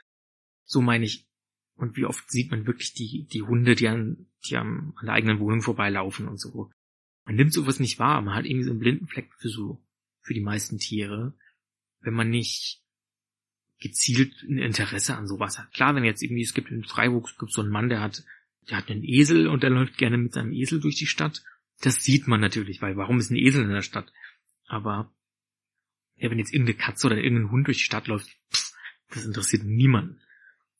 So meine ich. Und wie oft sieht man wirklich die, die Hunde, die an, die an der eigenen Wohnung vorbeilaufen und so. Man nimmt sowas nicht wahr. Man hat irgendwie so einen blinden Fleck für so, für die meisten Tiere, wenn man nicht gezielt ein Interesse an sowas hat. Klar, wenn jetzt irgendwie, es gibt in Freiburg, es gibt so einen Mann, der hat, der hat einen Esel und der läuft gerne mit seinem Esel durch die Stadt. Das sieht man natürlich, weil warum ist ein Esel in der Stadt? Aber ja, wenn jetzt irgendeine Katze oder irgendein Hund durch die Stadt läuft, pff, das interessiert niemanden.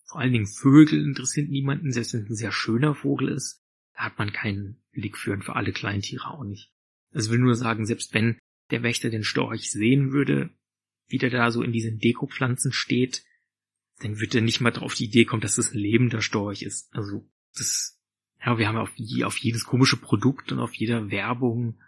Vor allen Dingen Vögel interessieren niemanden, selbst wenn es ein sehr schöner Vogel ist, da hat man keinen Blick für und für alle Kleintiere auch nicht. Das will nur sagen, selbst wenn der Wächter den Storch sehen würde, wie der da so in diesen Dekopflanzen steht, dann wird er nicht mal drauf die Idee kommen, dass das ein lebender Storch ist. Also das, ja, wir haben auf, auf jedes komische Produkt und auf jeder Werbung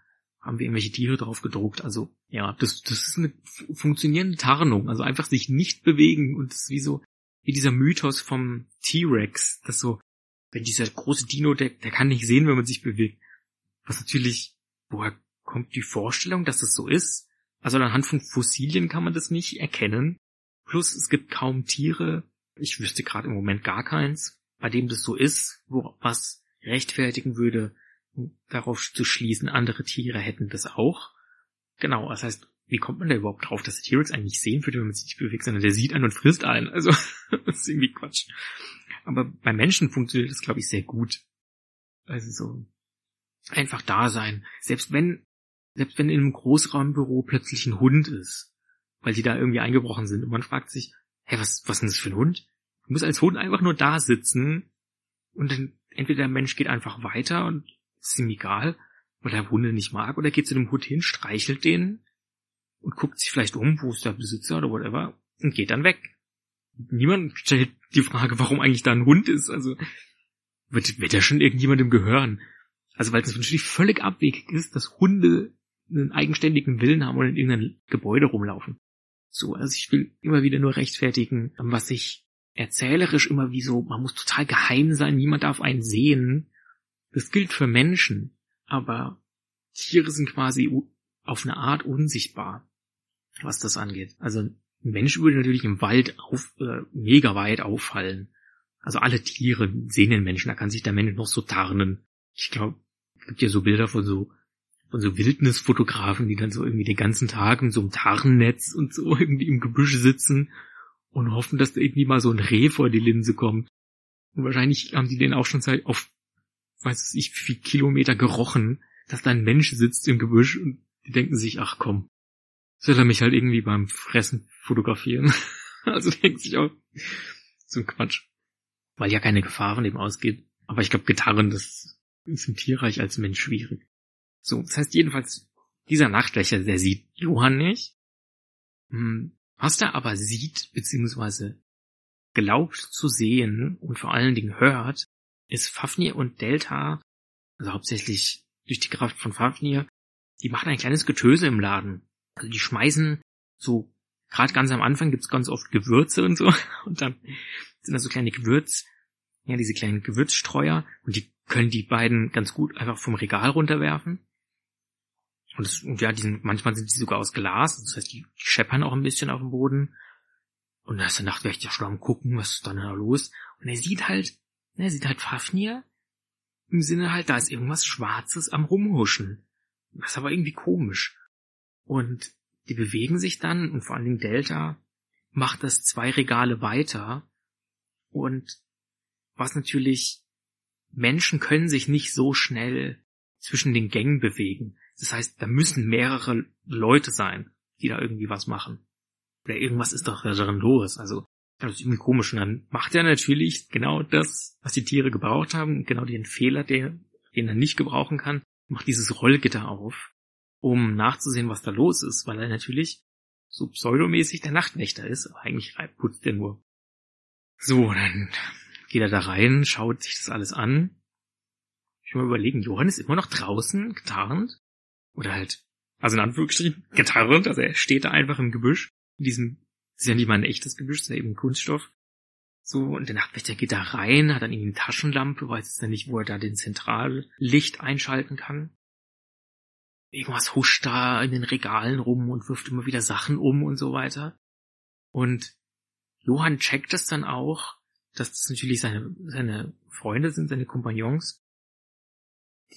haben wir irgendwelche Tiere drauf gedruckt. Also ja, das, das ist eine funktionierende Tarnung. Also einfach sich nicht bewegen und das ist wie so, wie dieser Mythos vom T-Rex, das so, wenn dieser große Dino, der, der kann nicht sehen, wenn man sich bewegt. Was natürlich, woher kommt die Vorstellung, dass das so ist? Also anhand von Fossilien kann man das nicht erkennen. Plus es gibt kaum Tiere, ich wüsste gerade im Moment gar keins, bei dem das so ist, wo was rechtfertigen würde, darauf zu schließen, andere Tiere hätten das auch. Genau, das heißt, wie kommt man da überhaupt drauf, dass der T-Rex eigentlich sehen würde, wenn man sich nicht bewegt, sondern der sieht einen und frisst einen. Also, das ist irgendwie Quatsch. Aber bei Menschen funktioniert das, glaube ich, sehr gut. Also so einfach da sein. Selbst wenn, selbst wenn in einem Großraumbüro plötzlich ein Hund ist, weil die da irgendwie eingebrochen sind und man fragt sich, hey, was, was ist denn das für ein Hund? Du musst als Hund einfach nur da sitzen und dann entweder der Mensch geht einfach weiter und ist ihm egal, weil er Hunde nicht mag, oder geht zu dem Hund hin, streichelt den und guckt sich vielleicht um, wo ist der Besitzer oder whatever, und geht dann weg. Niemand stellt die Frage, warum eigentlich da ein Hund ist. Also wird, wird ja schon irgendjemandem gehören. Also weil es natürlich völlig abwegig ist, dass Hunde einen eigenständigen Willen haben und in irgendeinem Gebäude rumlaufen. So, also ich will immer wieder nur rechtfertigen, was ich erzählerisch immer wie so, man muss total geheim sein, niemand darf einen sehen. Das gilt für Menschen, aber Tiere sind quasi auf eine Art unsichtbar, was das angeht. Also ein Mensch würde natürlich im Wald auf, äh, mega weit auffallen. Also alle Tiere sehen den Menschen, da kann sich der Mensch noch so tarnen. Ich glaube, es gibt ja so Bilder von so von so Wildnisfotografen, die dann so irgendwie den ganzen Tag mit so einem Tarnnetz und so irgendwie im Gebüsch sitzen und hoffen, dass da irgendwie mal so ein Reh vor die Linse kommt. Und wahrscheinlich haben die den auch schon seit auf, weiß ich, wie viel Kilometer gerochen, dass da ein Mensch sitzt im Gebüsch und die denken sich, ach komm, soll er mich halt irgendwie beim Fressen fotografieren. also denkt sich auch, so ein Quatsch. Weil ja keine Gefahr von dem ausgeht. Aber ich glaube, Gitarren, das ist im Tierreich als Mensch schwierig. So, das heißt jedenfalls, dieser Nachtwächter, der sieht Johann nicht. Hm, was er aber sieht, beziehungsweise glaubt zu sehen und vor allen Dingen hört, ist Fafnir und Delta, also hauptsächlich durch die Kraft von Fafnir, die machen ein kleines Getöse im Laden. Also die schmeißen so, gerade ganz am Anfang gibt's ganz oft Gewürze und so, und dann sind da so kleine Gewürz, ja, diese kleinen Gewürzstreuer, und die können die beiden ganz gut einfach vom Regal runterwerfen. Und, das, und ja, die sind, manchmal sind die sogar aus Glas, das heißt, die scheppern auch ein bisschen auf dem Boden. Und da ist der Nachtwächter schon am gucken, was ist dann da los. Und er sieht halt, er sieht halt Fafnir im Sinne halt, da ist irgendwas Schwarzes am Rumhuschen. Das ist aber irgendwie komisch. Und die bewegen sich dann, und vor allen Dingen Delta macht das zwei Regale weiter. Und was natürlich, Menschen können sich nicht so schnell zwischen den Gängen bewegen. Das heißt, da müssen mehrere Leute sein, die da irgendwie was machen. Oder irgendwas ist doch darin los. Also, das ist irgendwie komisch. Und dann macht er natürlich genau das, was die Tiere gebraucht haben, genau den Fehler, den, den er nicht gebrauchen kann, macht dieses Rollgitter auf, um nachzusehen, was da los ist, weil er natürlich so pseudomäßig der Nachtwächter ist, aber eigentlich putzt er nur. So, dann geht er da rein, schaut sich das alles an. Ich will mal überlegen, Johann ist immer noch draußen, getarnt. Oder halt, also in Anführungsstrichen, getarnt, also er steht da einfach im Gebüsch. In diesem, ist ja nicht mal ein echtes Gebüsch, ist ja eben Kunststoff. So, und der Nachtwächter geht da rein, hat dann irgendwie eine Taschenlampe, weiß jetzt nicht, wo er da den Zentrallicht einschalten kann. Irgendwas huscht da in den Regalen rum und wirft immer wieder Sachen um und so weiter. Und Johann checkt das dann auch, dass das natürlich seine, seine Freunde sind, seine Kompagnons.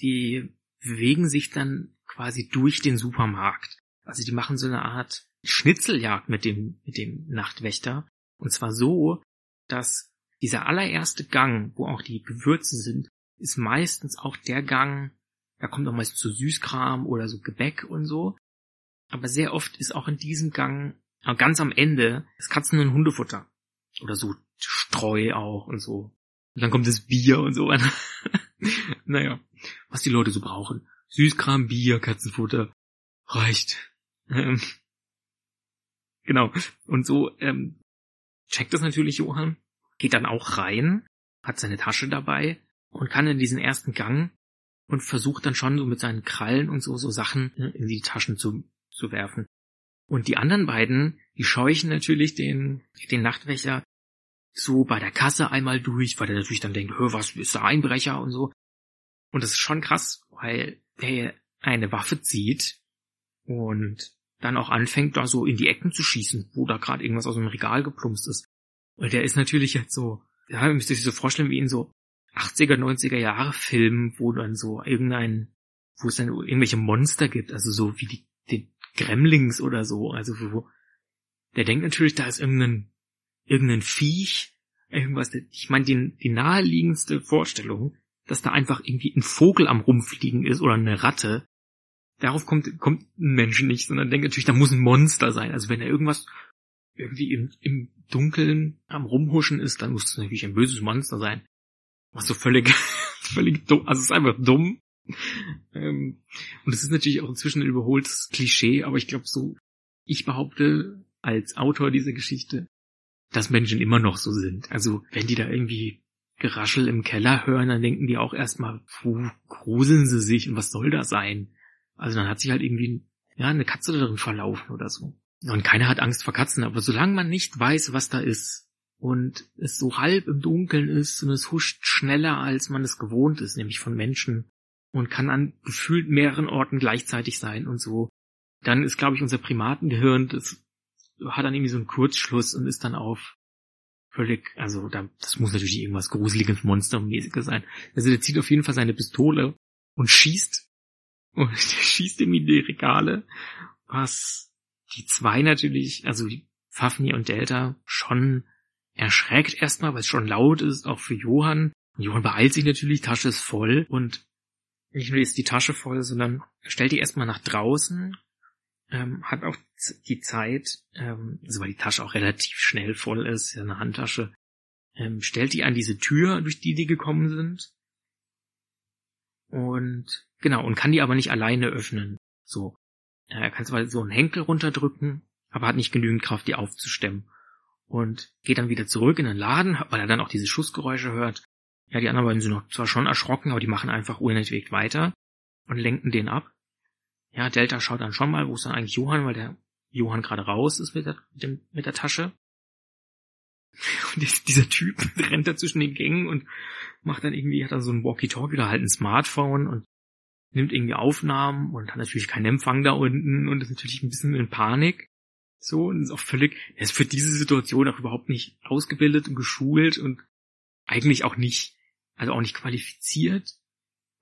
Die bewegen sich dann quasi durch den Supermarkt. Also die machen so eine Art Schnitzeljagd mit dem, mit dem Nachtwächter. Und zwar so, dass dieser allererste Gang, wo auch die Gewürze sind, ist meistens auch der Gang, da kommt auch meist so Süßkram oder so Gebäck und so. Aber sehr oft ist auch in diesem Gang, ganz am Ende, das Katzen- und Hundefutter. Oder so Streu auch und so. Und dann kommt das Bier und so. naja, was die Leute so brauchen. Süßkram, Bier, Katzenfutter. Reicht. Ähm, genau. Und so ähm, checkt das natürlich Johann. Geht dann auch rein, hat seine Tasche dabei und kann in diesen ersten Gang und versucht dann schon so mit seinen Krallen und so, so Sachen ne, in die Taschen zu, zu werfen. Und die anderen beiden, die scheuchen natürlich den, den Nachtwächter so bei der Kasse einmal durch, weil der natürlich dann denkt, was ist der Einbrecher und so. Und das ist schon krass, weil der eine Waffe zieht und dann auch anfängt, da so in die Ecken zu schießen, wo da gerade irgendwas aus dem Regal geplumpst ist. Und der ist natürlich jetzt so, ja, müsst ihr sich so vorstellen, wie in so 80er, 90er Jahre Filmen, wo dann so irgendein, wo es dann irgendwelche Monster gibt, also so wie die, die Gremlings oder so, also wo, der denkt natürlich, da ist irgendein irgendein Viech, irgendwas, ich meine, die, die naheliegendste Vorstellung, dass da einfach irgendwie ein Vogel am rumfliegen ist oder eine Ratte, darauf kommt, kommt ein Mensch nicht, sondern denkt natürlich, da muss ein Monster sein. Also wenn er irgendwas irgendwie im, im Dunkeln am Rumhuschen ist, dann muss es natürlich ein böses Monster sein. Was so völlig, völlig dumm, also es ist einfach dumm. Ähm, und es ist natürlich auch inzwischen ein überholtes Klischee, aber ich glaube so, ich behaupte als Autor dieser Geschichte, dass Menschen immer noch so sind. Also wenn die da irgendwie Geraschel im Keller hören, dann denken die auch erstmal, wo gruseln sie sich und was soll das sein? Also dann hat sich halt irgendwie ja, eine Katze darin verlaufen oder so. Und keiner hat Angst vor Katzen, aber solange man nicht weiß, was da ist und es so halb im Dunkeln ist und es huscht schneller, als man es gewohnt ist, nämlich von Menschen und kann an gefühlt mehreren Orten gleichzeitig sein und so, dann ist, glaube ich, unser Primatengehirn, das hat dann irgendwie so einen Kurzschluss und ist dann auf völlig, also da, das muss natürlich irgendwas gruseliges, monstermäßiges sein. Also der zieht auf jeden Fall seine Pistole und schießt und der schießt ihm in die Regale, was die zwei natürlich, also Fafnir und Delta schon erschreckt erstmal, weil es schon laut ist, auch für Johann. Und Johann beeilt sich natürlich, Tasche ist voll und nicht nur ist die Tasche voll, sondern stellt die erstmal nach draußen ähm, hat auch die Zeit, ähm, also weil die Tasche auch relativ schnell voll ist, ja eine Handtasche, ähm, stellt die an diese Tür, durch die die gekommen sind. Und genau, und kann die aber nicht alleine öffnen. So. Er kann zwar so einen Henkel runterdrücken, aber hat nicht genügend Kraft, die aufzustemmen. Und geht dann wieder zurück in den Laden, weil er dann auch diese Schussgeräusche hört. Ja, die anderen beiden sind noch zwar schon erschrocken, aber die machen einfach unentwegt weiter und lenken den ab. Ja, Delta schaut dann schon mal, wo ist dann eigentlich Johann, weil der Johann gerade raus ist mit der, mit, dem, mit der Tasche. Und dieser Typ rennt da zwischen den Gängen und macht dann irgendwie, hat dann so ein Walkie-Talkie oder halt ein Smartphone und nimmt irgendwie Aufnahmen und hat natürlich keinen Empfang da unten und ist natürlich ein bisschen in Panik. So, und ist auch völlig, er ist für diese Situation auch überhaupt nicht ausgebildet und geschult und eigentlich auch nicht, also auch nicht qualifiziert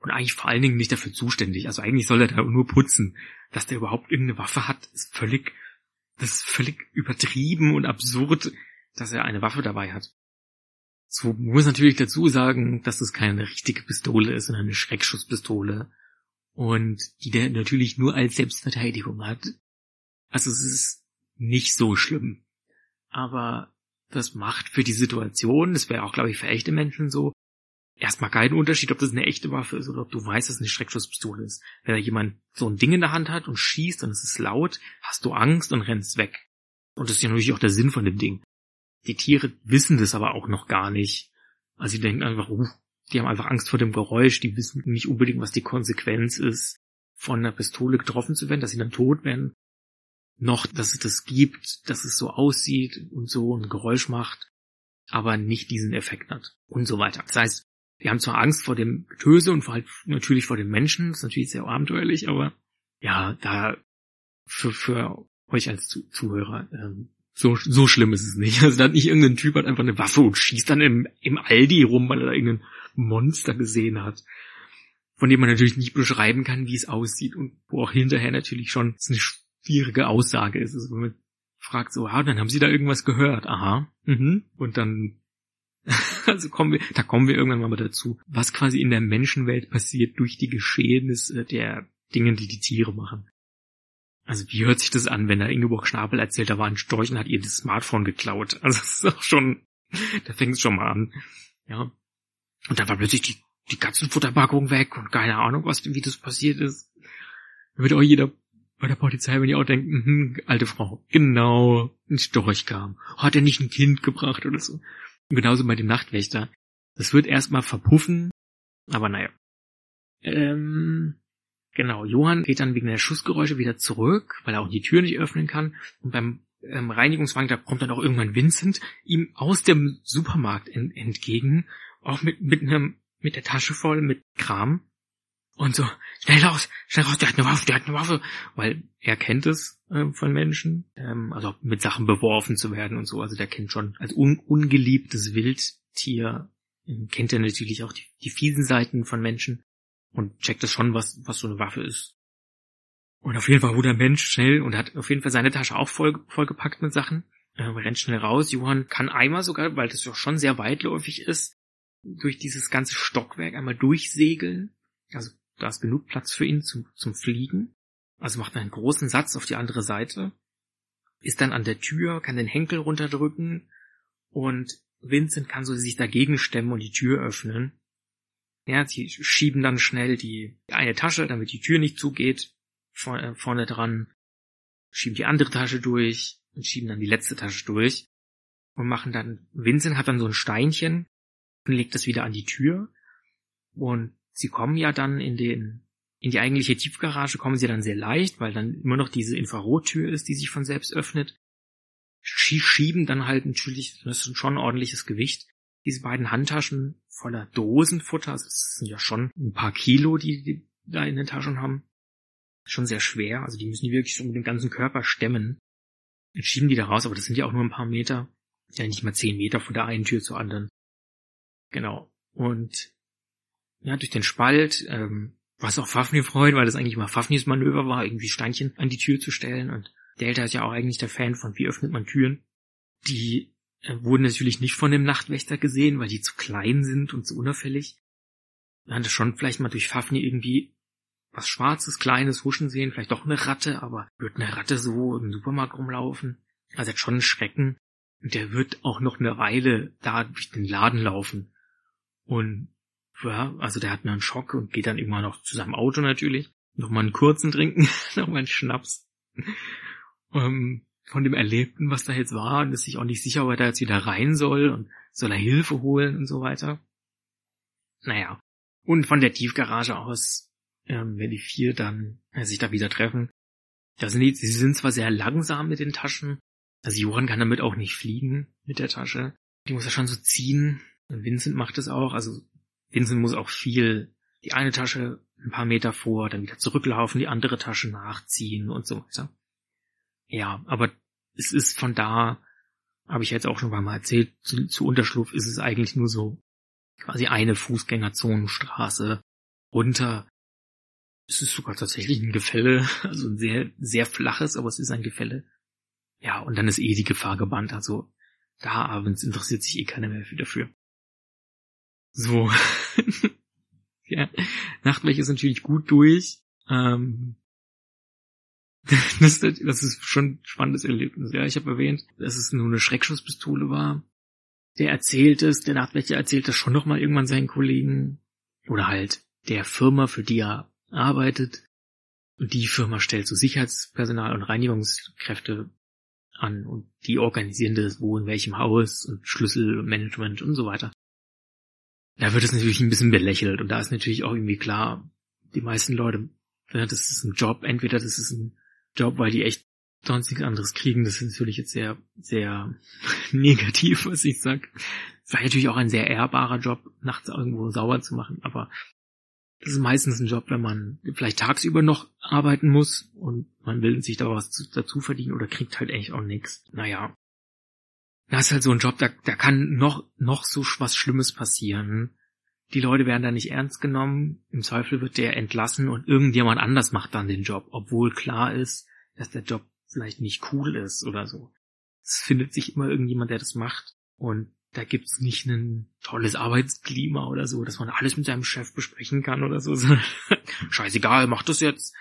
und eigentlich vor allen Dingen nicht dafür zuständig. Also eigentlich soll er da nur putzen. Dass der überhaupt irgendeine Waffe hat, ist völlig, das ist völlig übertrieben und absurd, dass er eine Waffe dabei hat. So muss natürlich dazu sagen, dass es keine richtige Pistole ist, sondern eine Schreckschusspistole. Und die der natürlich nur als Selbstverteidigung hat. Also es ist nicht so schlimm. Aber das macht für die Situation, das wäre auch, glaube ich, für echte Menschen so, erstmal keinen Unterschied, ob das eine echte Waffe ist oder ob du weißt, dass es eine Schreckschusspistole ist. Wenn da jemand so ein Ding in der Hand hat und schießt und es ist laut, hast du Angst und rennst weg. Und das ist ja natürlich auch der Sinn von dem Ding. Die Tiere wissen das aber auch noch gar nicht. Also sie denken einfach, uh, die haben einfach Angst vor dem Geräusch, die wissen nicht unbedingt, was die Konsequenz ist, von einer Pistole getroffen zu werden, dass sie dann tot werden. Noch, dass es das gibt, dass es so aussieht und so ein Geräusch macht, aber nicht diesen Effekt hat und so weiter. Das heißt, die haben zwar Angst vor dem Getöse und vor halt natürlich vor den Menschen, das ist natürlich sehr abenteuerlich, aber ja, da für, für euch als Zuhörer, ähm, so, so schlimm ist es nicht. Also da hat nicht irgendein Typ hat einfach eine Waffe und schießt dann im, im Aldi rum, weil er da irgendein Monster gesehen hat. Von dem man natürlich nicht beschreiben kann, wie es aussieht und wo auch hinterher natürlich schon eine schwierige Aussage ist. Also wenn man fragt so, ah, dann haben sie da irgendwas gehört. Aha. Mhm. Und dann also kommen wir, da kommen wir irgendwann mal dazu, was quasi in der Menschenwelt passiert durch die Geschehnisse der Dinge, die die Tiere machen. Also wie hört sich das an, wenn der Ingeborg Schnabel erzählt, da war ein Storch und hat ihr das Smartphone geklaut? Also das ist auch schon, da fängt es schon mal an. Ja. Und dann war plötzlich die, die Katzenfutterpackung weg und keine Ahnung, was, wie das passiert ist. Da wird auch jeder bei der Polizei, wenn die auch denken, hm, alte Frau, genau, ein Storch kam. Hat er nicht ein Kind gebracht oder so. Und genauso bei dem Nachtwächter. Das wird erstmal verpuffen, aber naja. Ähm, genau, Johann geht dann wegen der Schussgeräusche wieder zurück, weil er auch die Tür nicht öffnen kann. Und beim ähm, Reinigungswagen, da kommt dann auch irgendwann Vincent ihm aus dem Supermarkt en entgegen, auch mit, mit einem, mit der Tasche voll mit Kram. Und so, schnell raus, schnell raus, der hat eine Waffe, der hat eine Waffe. Weil er kennt es äh, von Menschen, ähm, also mit Sachen beworfen zu werden und so. Also der kennt schon als un ungeliebtes Wildtier, äh, kennt er natürlich auch die, die fiesen Seiten von Menschen und checkt das schon, was, was so eine Waffe ist. Und auf jeden Fall wurde der Mensch schnell und hat auf jeden Fall seine Tasche auch voll, vollgepackt mit Sachen. Äh, rennt schnell raus. Johann kann einmal sogar, weil das doch schon sehr weitläufig ist, durch dieses ganze Stockwerk einmal durchsegeln. Also da ist genug Platz für ihn zum, zum Fliegen. Also macht einen großen Satz auf die andere Seite, ist dann an der Tür, kann den Henkel runterdrücken und Vincent kann so sich dagegen stemmen und die Tür öffnen. Ja, sie schieben dann schnell die eine Tasche, damit die Tür nicht zugeht, äh, vorne dran, schieben die andere Tasche durch und schieben dann die letzte Tasche durch und machen dann, Vincent hat dann so ein Steinchen und legt das wieder an die Tür und sie kommen ja dann in den, in die eigentliche Tiefgarage kommen sie dann sehr leicht, weil dann immer noch diese Infrarottür ist, die sich von selbst öffnet. Schieben dann halt natürlich, das ist schon ein ordentliches Gewicht, diese beiden Handtaschen voller Dosenfutter, also das sind ja schon ein paar Kilo, die die da in den Taschen haben. Schon sehr schwer, also die müssen die wirklich so mit dem ganzen Körper stemmen. Jetzt schieben die da raus, aber das sind ja auch nur ein paar Meter. Ja, nicht mal zehn Meter von der einen Tür zur anderen. Genau. Und ja, durch den Spalt, ähm, was auch Fafnir freut, weil das eigentlich mal Fafnirs Manöver war, irgendwie Steinchen an die Tür zu stellen und Delta ist ja auch eigentlich der Fan von, wie öffnet man Türen. Die äh, wurden natürlich nicht von dem Nachtwächter gesehen, weil die zu klein sind und zu unauffällig. Man hatte schon vielleicht mal durch Fafnir irgendwie was Schwarzes, Kleines huschen sehen, vielleicht doch eine Ratte, aber wird eine Ratte so im Supermarkt rumlaufen? Also hat schon einen Schrecken. Und der wird auch noch eine Weile da durch den Laden laufen. Und ja, also der hat einen Schock und geht dann immer noch zu seinem Auto natürlich. Nochmal einen kurzen trinken, nochmal einen Schnaps. ähm, von dem Erlebten, was da jetzt war, und ist sich auch nicht sicher, ob er da jetzt wieder rein soll und soll er Hilfe holen und so weiter. Naja. Und von der Tiefgarage aus, ähm, wenn die vier dann äh, sich da wieder treffen, da sind die, sie sind zwar sehr langsam mit den Taschen, also Johann kann damit auch nicht fliegen mit der Tasche. Die muss er schon so ziehen. Und Vincent macht es auch, also Vincent muss auch viel die eine Tasche ein paar Meter vor, dann wieder zurücklaufen, die andere Tasche nachziehen und so weiter. Ja, aber es ist von da, habe ich jetzt auch schon mal erzählt, zu, zu Unterschlupf ist es eigentlich nur so quasi eine Fußgängerzonenstraße runter. Es ist sogar tatsächlich ein Gefälle, also ein sehr, sehr flaches, aber es ist ein Gefälle. Ja, und dann ist eh die Gefahr gebannt, also da abends interessiert sich eh keiner mehr dafür. So. ja. Nachtwächter ist natürlich gut durch. Ähm, das, das ist schon ein spannendes Erlebnis. Ja, ich habe erwähnt, dass es nur eine Schreckschusspistole war. Der erzählt es, der Nachtwächter erzählt das schon nochmal irgendwann seinen Kollegen. Oder halt der Firma, für die er arbeitet. Und die Firma stellt so Sicherheitspersonal und Reinigungskräfte an und die organisieren das, wo in welchem Haus und Schlüssel und Management und so weiter da wird es natürlich ein bisschen belächelt und da ist natürlich auch irgendwie klar, die meisten Leute, das ist ein Job, entweder das ist ein Job, weil die echt sonst nichts anderes kriegen, das ist natürlich jetzt sehr, sehr negativ, was ich sag. Es war natürlich auch ein sehr ehrbarer Job, nachts irgendwo sauber zu machen, aber das ist meistens ein Job, wenn man vielleicht tagsüber noch arbeiten muss und man will sich da was dazu verdienen oder kriegt halt echt auch nichts. Naja, das ist halt so ein Job, da, da kann noch, noch so was Schlimmes passieren. Die Leute werden da nicht ernst genommen. Im Zweifel wird der entlassen und irgendjemand anders macht dann den Job, obwohl klar ist, dass der Job vielleicht nicht cool ist oder so. Es findet sich immer irgendjemand, der das macht. Und da gibt's nicht ein tolles Arbeitsklima oder so, dass man alles mit seinem Chef besprechen kann oder so. Scheißegal, mach das jetzt.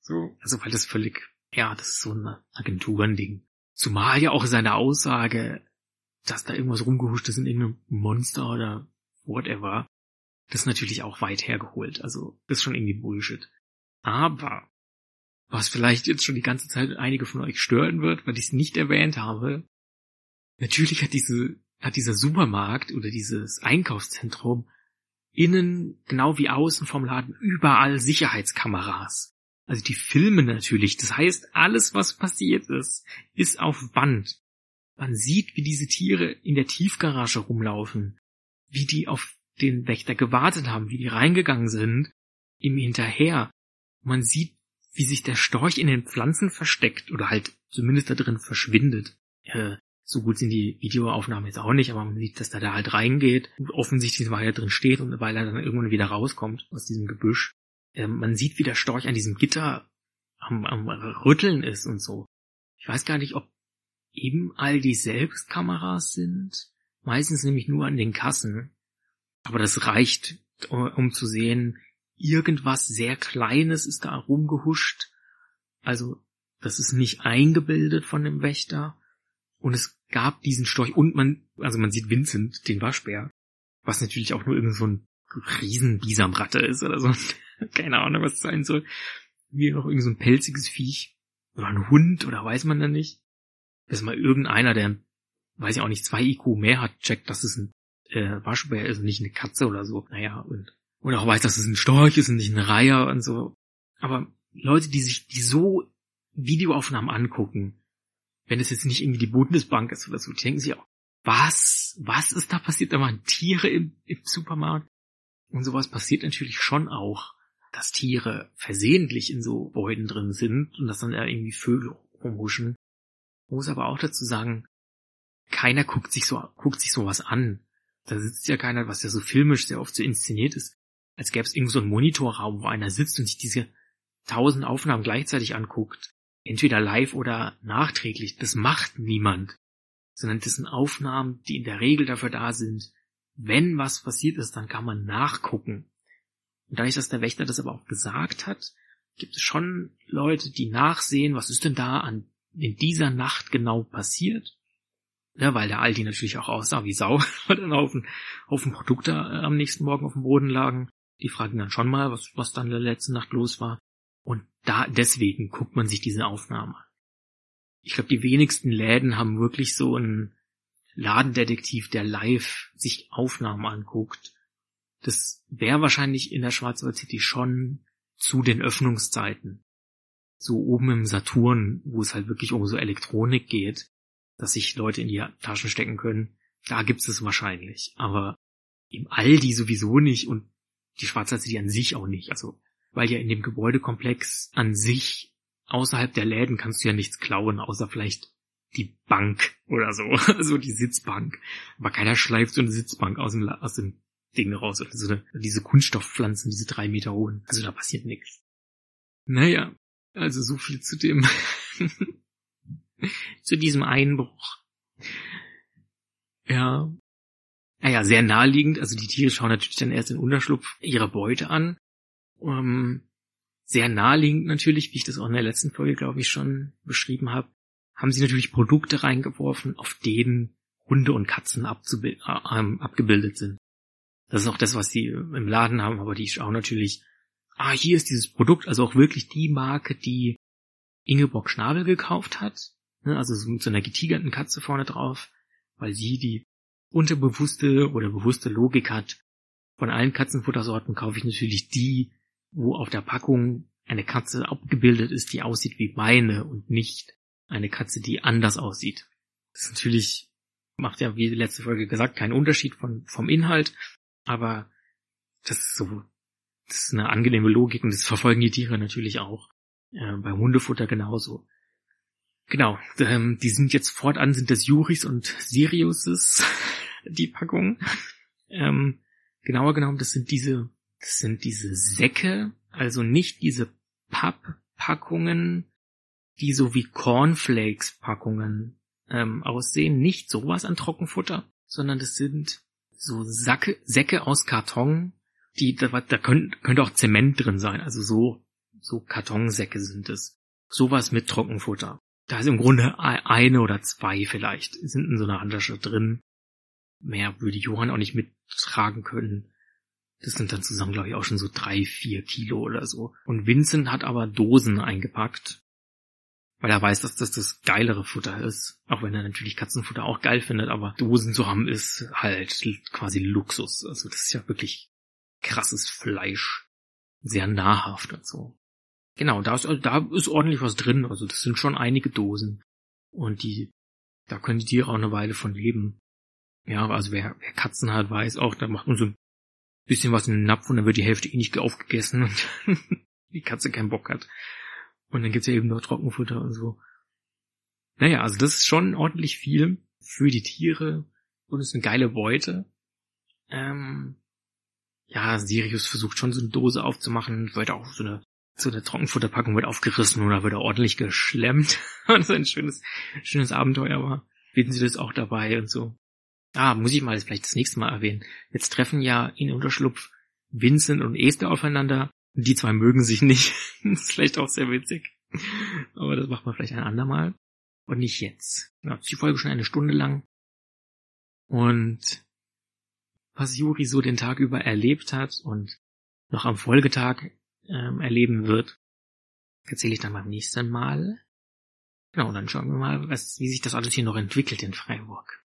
So, also weil das völlig ja, das ist so ein Agenturending. Zumal ja auch seine Aussage, dass da irgendwas rumgehuscht ist in irgendeinem Monster oder whatever, das ist natürlich auch weit hergeholt. Also, das ist schon irgendwie Bullshit. Aber, was vielleicht jetzt schon die ganze Zeit einige von euch stören wird, weil ich es nicht erwähnt habe, natürlich hat diese, hat dieser Supermarkt oder dieses Einkaufszentrum innen genau wie außen vom Laden überall Sicherheitskameras. Also die filmen natürlich. Das heißt, alles, was passiert ist, ist auf Band. Man sieht, wie diese Tiere in der Tiefgarage rumlaufen, wie die auf den Wächter gewartet haben, wie die reingegangen sind, ihm hinterher. Man sieht, wie sich der Storch in den Pflanzen versteckt oder halt zumindest da drin verschwindet. Äh, so gut sind die Videoaufnahmen jetzt auch nicht, aber man sieht, dass er da halt reingeht und offensichtlich weil er drin steht und weil er dann irgendwann wieder rauskommt aus diesem Gebüsch. Äh, man sieht, wie der Storch an diesem Gitter am, am Rütteln ist und so. Ich weiß gar nicht, ob eben all die Selbstkameras sind. Meistens nämlich nur an den Kassen. Aber das reicht, um zu sehen, irgendwas sehr Kleines ist da rumgehuscht. Also, das ist nicht eingebildet von dem Wächter. Und es gab diesen Storch und man, also man sieht Vincent, den Waschbär, was natürlich auch nur irgend so ein Riesenbisamratte ist oder so. Keine Ahnung, was es sein soll. Wie noch irgend so ein pelziges Viech. Oder ein Hund, oder weiß man da nicht. Dass mal irgendeiner, der, weiß ich auch nicht, zwei IQ mehr hat, checkt, dass es ein äh, Waschbär ist und nicht eine Katze oder so. Naja, und, und auch weiß, dass es ein Storch ist und nicht ein Reiher und so. Aber Leute, die sich, die so Videoaufnahmen angucken, wenn es jetzt nicht irgendwie die Bundesbank ist oder so, die denken sich auch, was, was ist da passiert? Da waren Tiere im, im Supermarkt. Und sowas passiert natürlich schon auch, dass Tiere versehentlich in so Gebäuden drin sind und dass dann da irgendwie Vögel rumhuschen. Muss aber auch dazu sagen, keiner guckt sich so, guckt sich sowas an. Da sitzt ja keiner, was ja so filmisch sehr oft so inszeniert ist, als gäbe es irgend so einen Monitorraum, wo einer sitzt und sich diese tausend Aufnahmen gleichzeitig anguckt. Entweder live oder nachträglich. Das macht niemand. Sondern das sind Aufnahmen, die in der Regel dafür da sind, wenn was passiert ist, dann kann man nachgucken. Und dadurch, dass der Wächter das aber auch gesagt hat, gibt es schon Leute, die nachsehen, was ist denn da an, in dieser Nacht genau passiert. Ja, weil der Aldi natürlich auch aussah wie Sau, weil dann Haufen, Haufen Produkte äh, am nächsten Morgen auf dem Boden lagen. Die fragen dann schon mal, was, was dann in der letzten Nacht los war. Und da, deswegen guckt man sich diese Aufnahmen an. Ich glaube, die wenigsten Läden haben wirklich so einen Ladendetektiv, der live sich Aufnahmen anguckt. Das wäre wahrscheinlich in der Schwarzwald City schon zu den Öffnungszeiten. So oben im Saturn, wo es halt wirklich um so Elektronik geht, dass sich Leute in die Taschen stecken können, da gibt's es wahrscheinlich. Aber im Aldi sowieso nicht und die Schwarzwald City an sich auch nicht. Also, weil ja in dem Gebäudekomplex an sich außerhalb der Läden kannst du ja nichts klauen, außer vielleicht die Bank oder so, so die Sitzbank. Aber keiner schleift so eine Sitzbank aus dem, aus dem Ding raus. Oder so eine, diese Kunststoffpflanzen, diese drei Meter hohen. Also da passiert nichts. Naja, also so viel zu dem, zu diesem Einbruch. Ja. Naja, sehr naheliegend. Also die Tiere schauen natürlich dann erst den Unterschlupf ihrer Beute an. Ähm, sehr naheliegend natürlich, wie ich das auch in der letzten Folge, glaube ich, schon beschrieben habe, haben sie natürlich Produkte reingeworfen, auf denen Hunde und Katzen äh, ähm, abgebildet sind. Das ist auch das, was sie im Laden haben, aber die schauen natürlich, ah, hier ist dieses Produkt, also auch wirklich die Marke, die Ingeborg Schnabel gekauft hat, ne, also so mit so einer getigerten Katze vorne drauf, weil sie die unterbewusste oder bewusste Logik hat, von allen Katzenfuttersorten kaufe ich natürlich die, wo auf der Packung eine Katze abgebildet ist, die aussieht wie meine und nicht eine Katze, die anders aussieht. Das ist natürlich, macht ja, wie die letzte Folge gesagt, keinen Unterschied von, vom Inhalt, aber das ist so, das ist eine angenehme Logik und das verfolgen die Tiere natürlich auch. Äh, beim Hundefutter genauso. Genau, ähm, die sind jetzt fortan, sind das Juris und Siriuses, die Packungen. Ähm, genauer genommen, das sind diese, das sind diese Säcke, also nicht diese Papppackungen, die so wie Cornflakes-Packungen ähm, aussehen. Nicht sowas an Trockenfutter, sondern das sind so Sacke, Säcke aus Karton, die da, da könnte, könnte auch Zement drin sein. Also so so Kartonsäcke sind es. sowas mit Trockenfutter. Da ist im Grunde eine oder zwei vielleicht, sind in so einer Handtasche drin. Mehr würde Johann auch nicht mittragen können. Das sind dann zusammen, glaube ich, auch schon so drei, vier Kilo oder so. Und Vincent hat aber Dosen eingepackt, weil er weiß, dass das das geilere Futter ist. Auch wenn er natürlich Katzenfutter auch geil findet, aber Dosen zu haben ist halt quasi Luxus. Also das ist ja wirklich krasses Fleisch. Sehr nahrhaft und so. Genau, da ist, da ist ordentlich was drin. Also das sind schon einige Dosen. Und die, da können die Tiere auch eine Weile von leben. Ja, also wer, wer Katzen hat, weiß auch, da macht man so ein bisschen was in den Napf und dann wird die Hälfte eh nicht aufgegessen und die Katze keinen Bock hat. Und dann gibt's ja eben noch Trockenfutter und so. Naja, also das ist schon ordentlich viel für die Tiere und ist eine geile Beute. Ähm, ja, Sirius versucht schon so eine Dose aufzumachen, wird auch so eine so eine Trockenfutterpackung wird aufgerissen und da wird er ordentlich geschlemmt. und das ist ein schönes, schönes Abenteuer war. Finden Sie das auch dabei und so. Ah, muss ich mal vielleicht das nächste Mal erwähnen. Jetzt treffen ja in Unterschlupf Vincent und Esther aufeinander. Die zwei mögen sich nicht. das ist vielleicht auch sehr witzig. Aber das macht man vielleicht ein andermal. Und nicht jetzt. Ja, die Folge schon eine Stunde lang. Und was Juri so den Tag über erlebt hat und noch am Folgetag ähm, erleben wird, erzähle ich dann beim nächsten Mal. Genau, dann schauen wir mal, was, wie sich das alles hier noch entwickelt in Freiburg.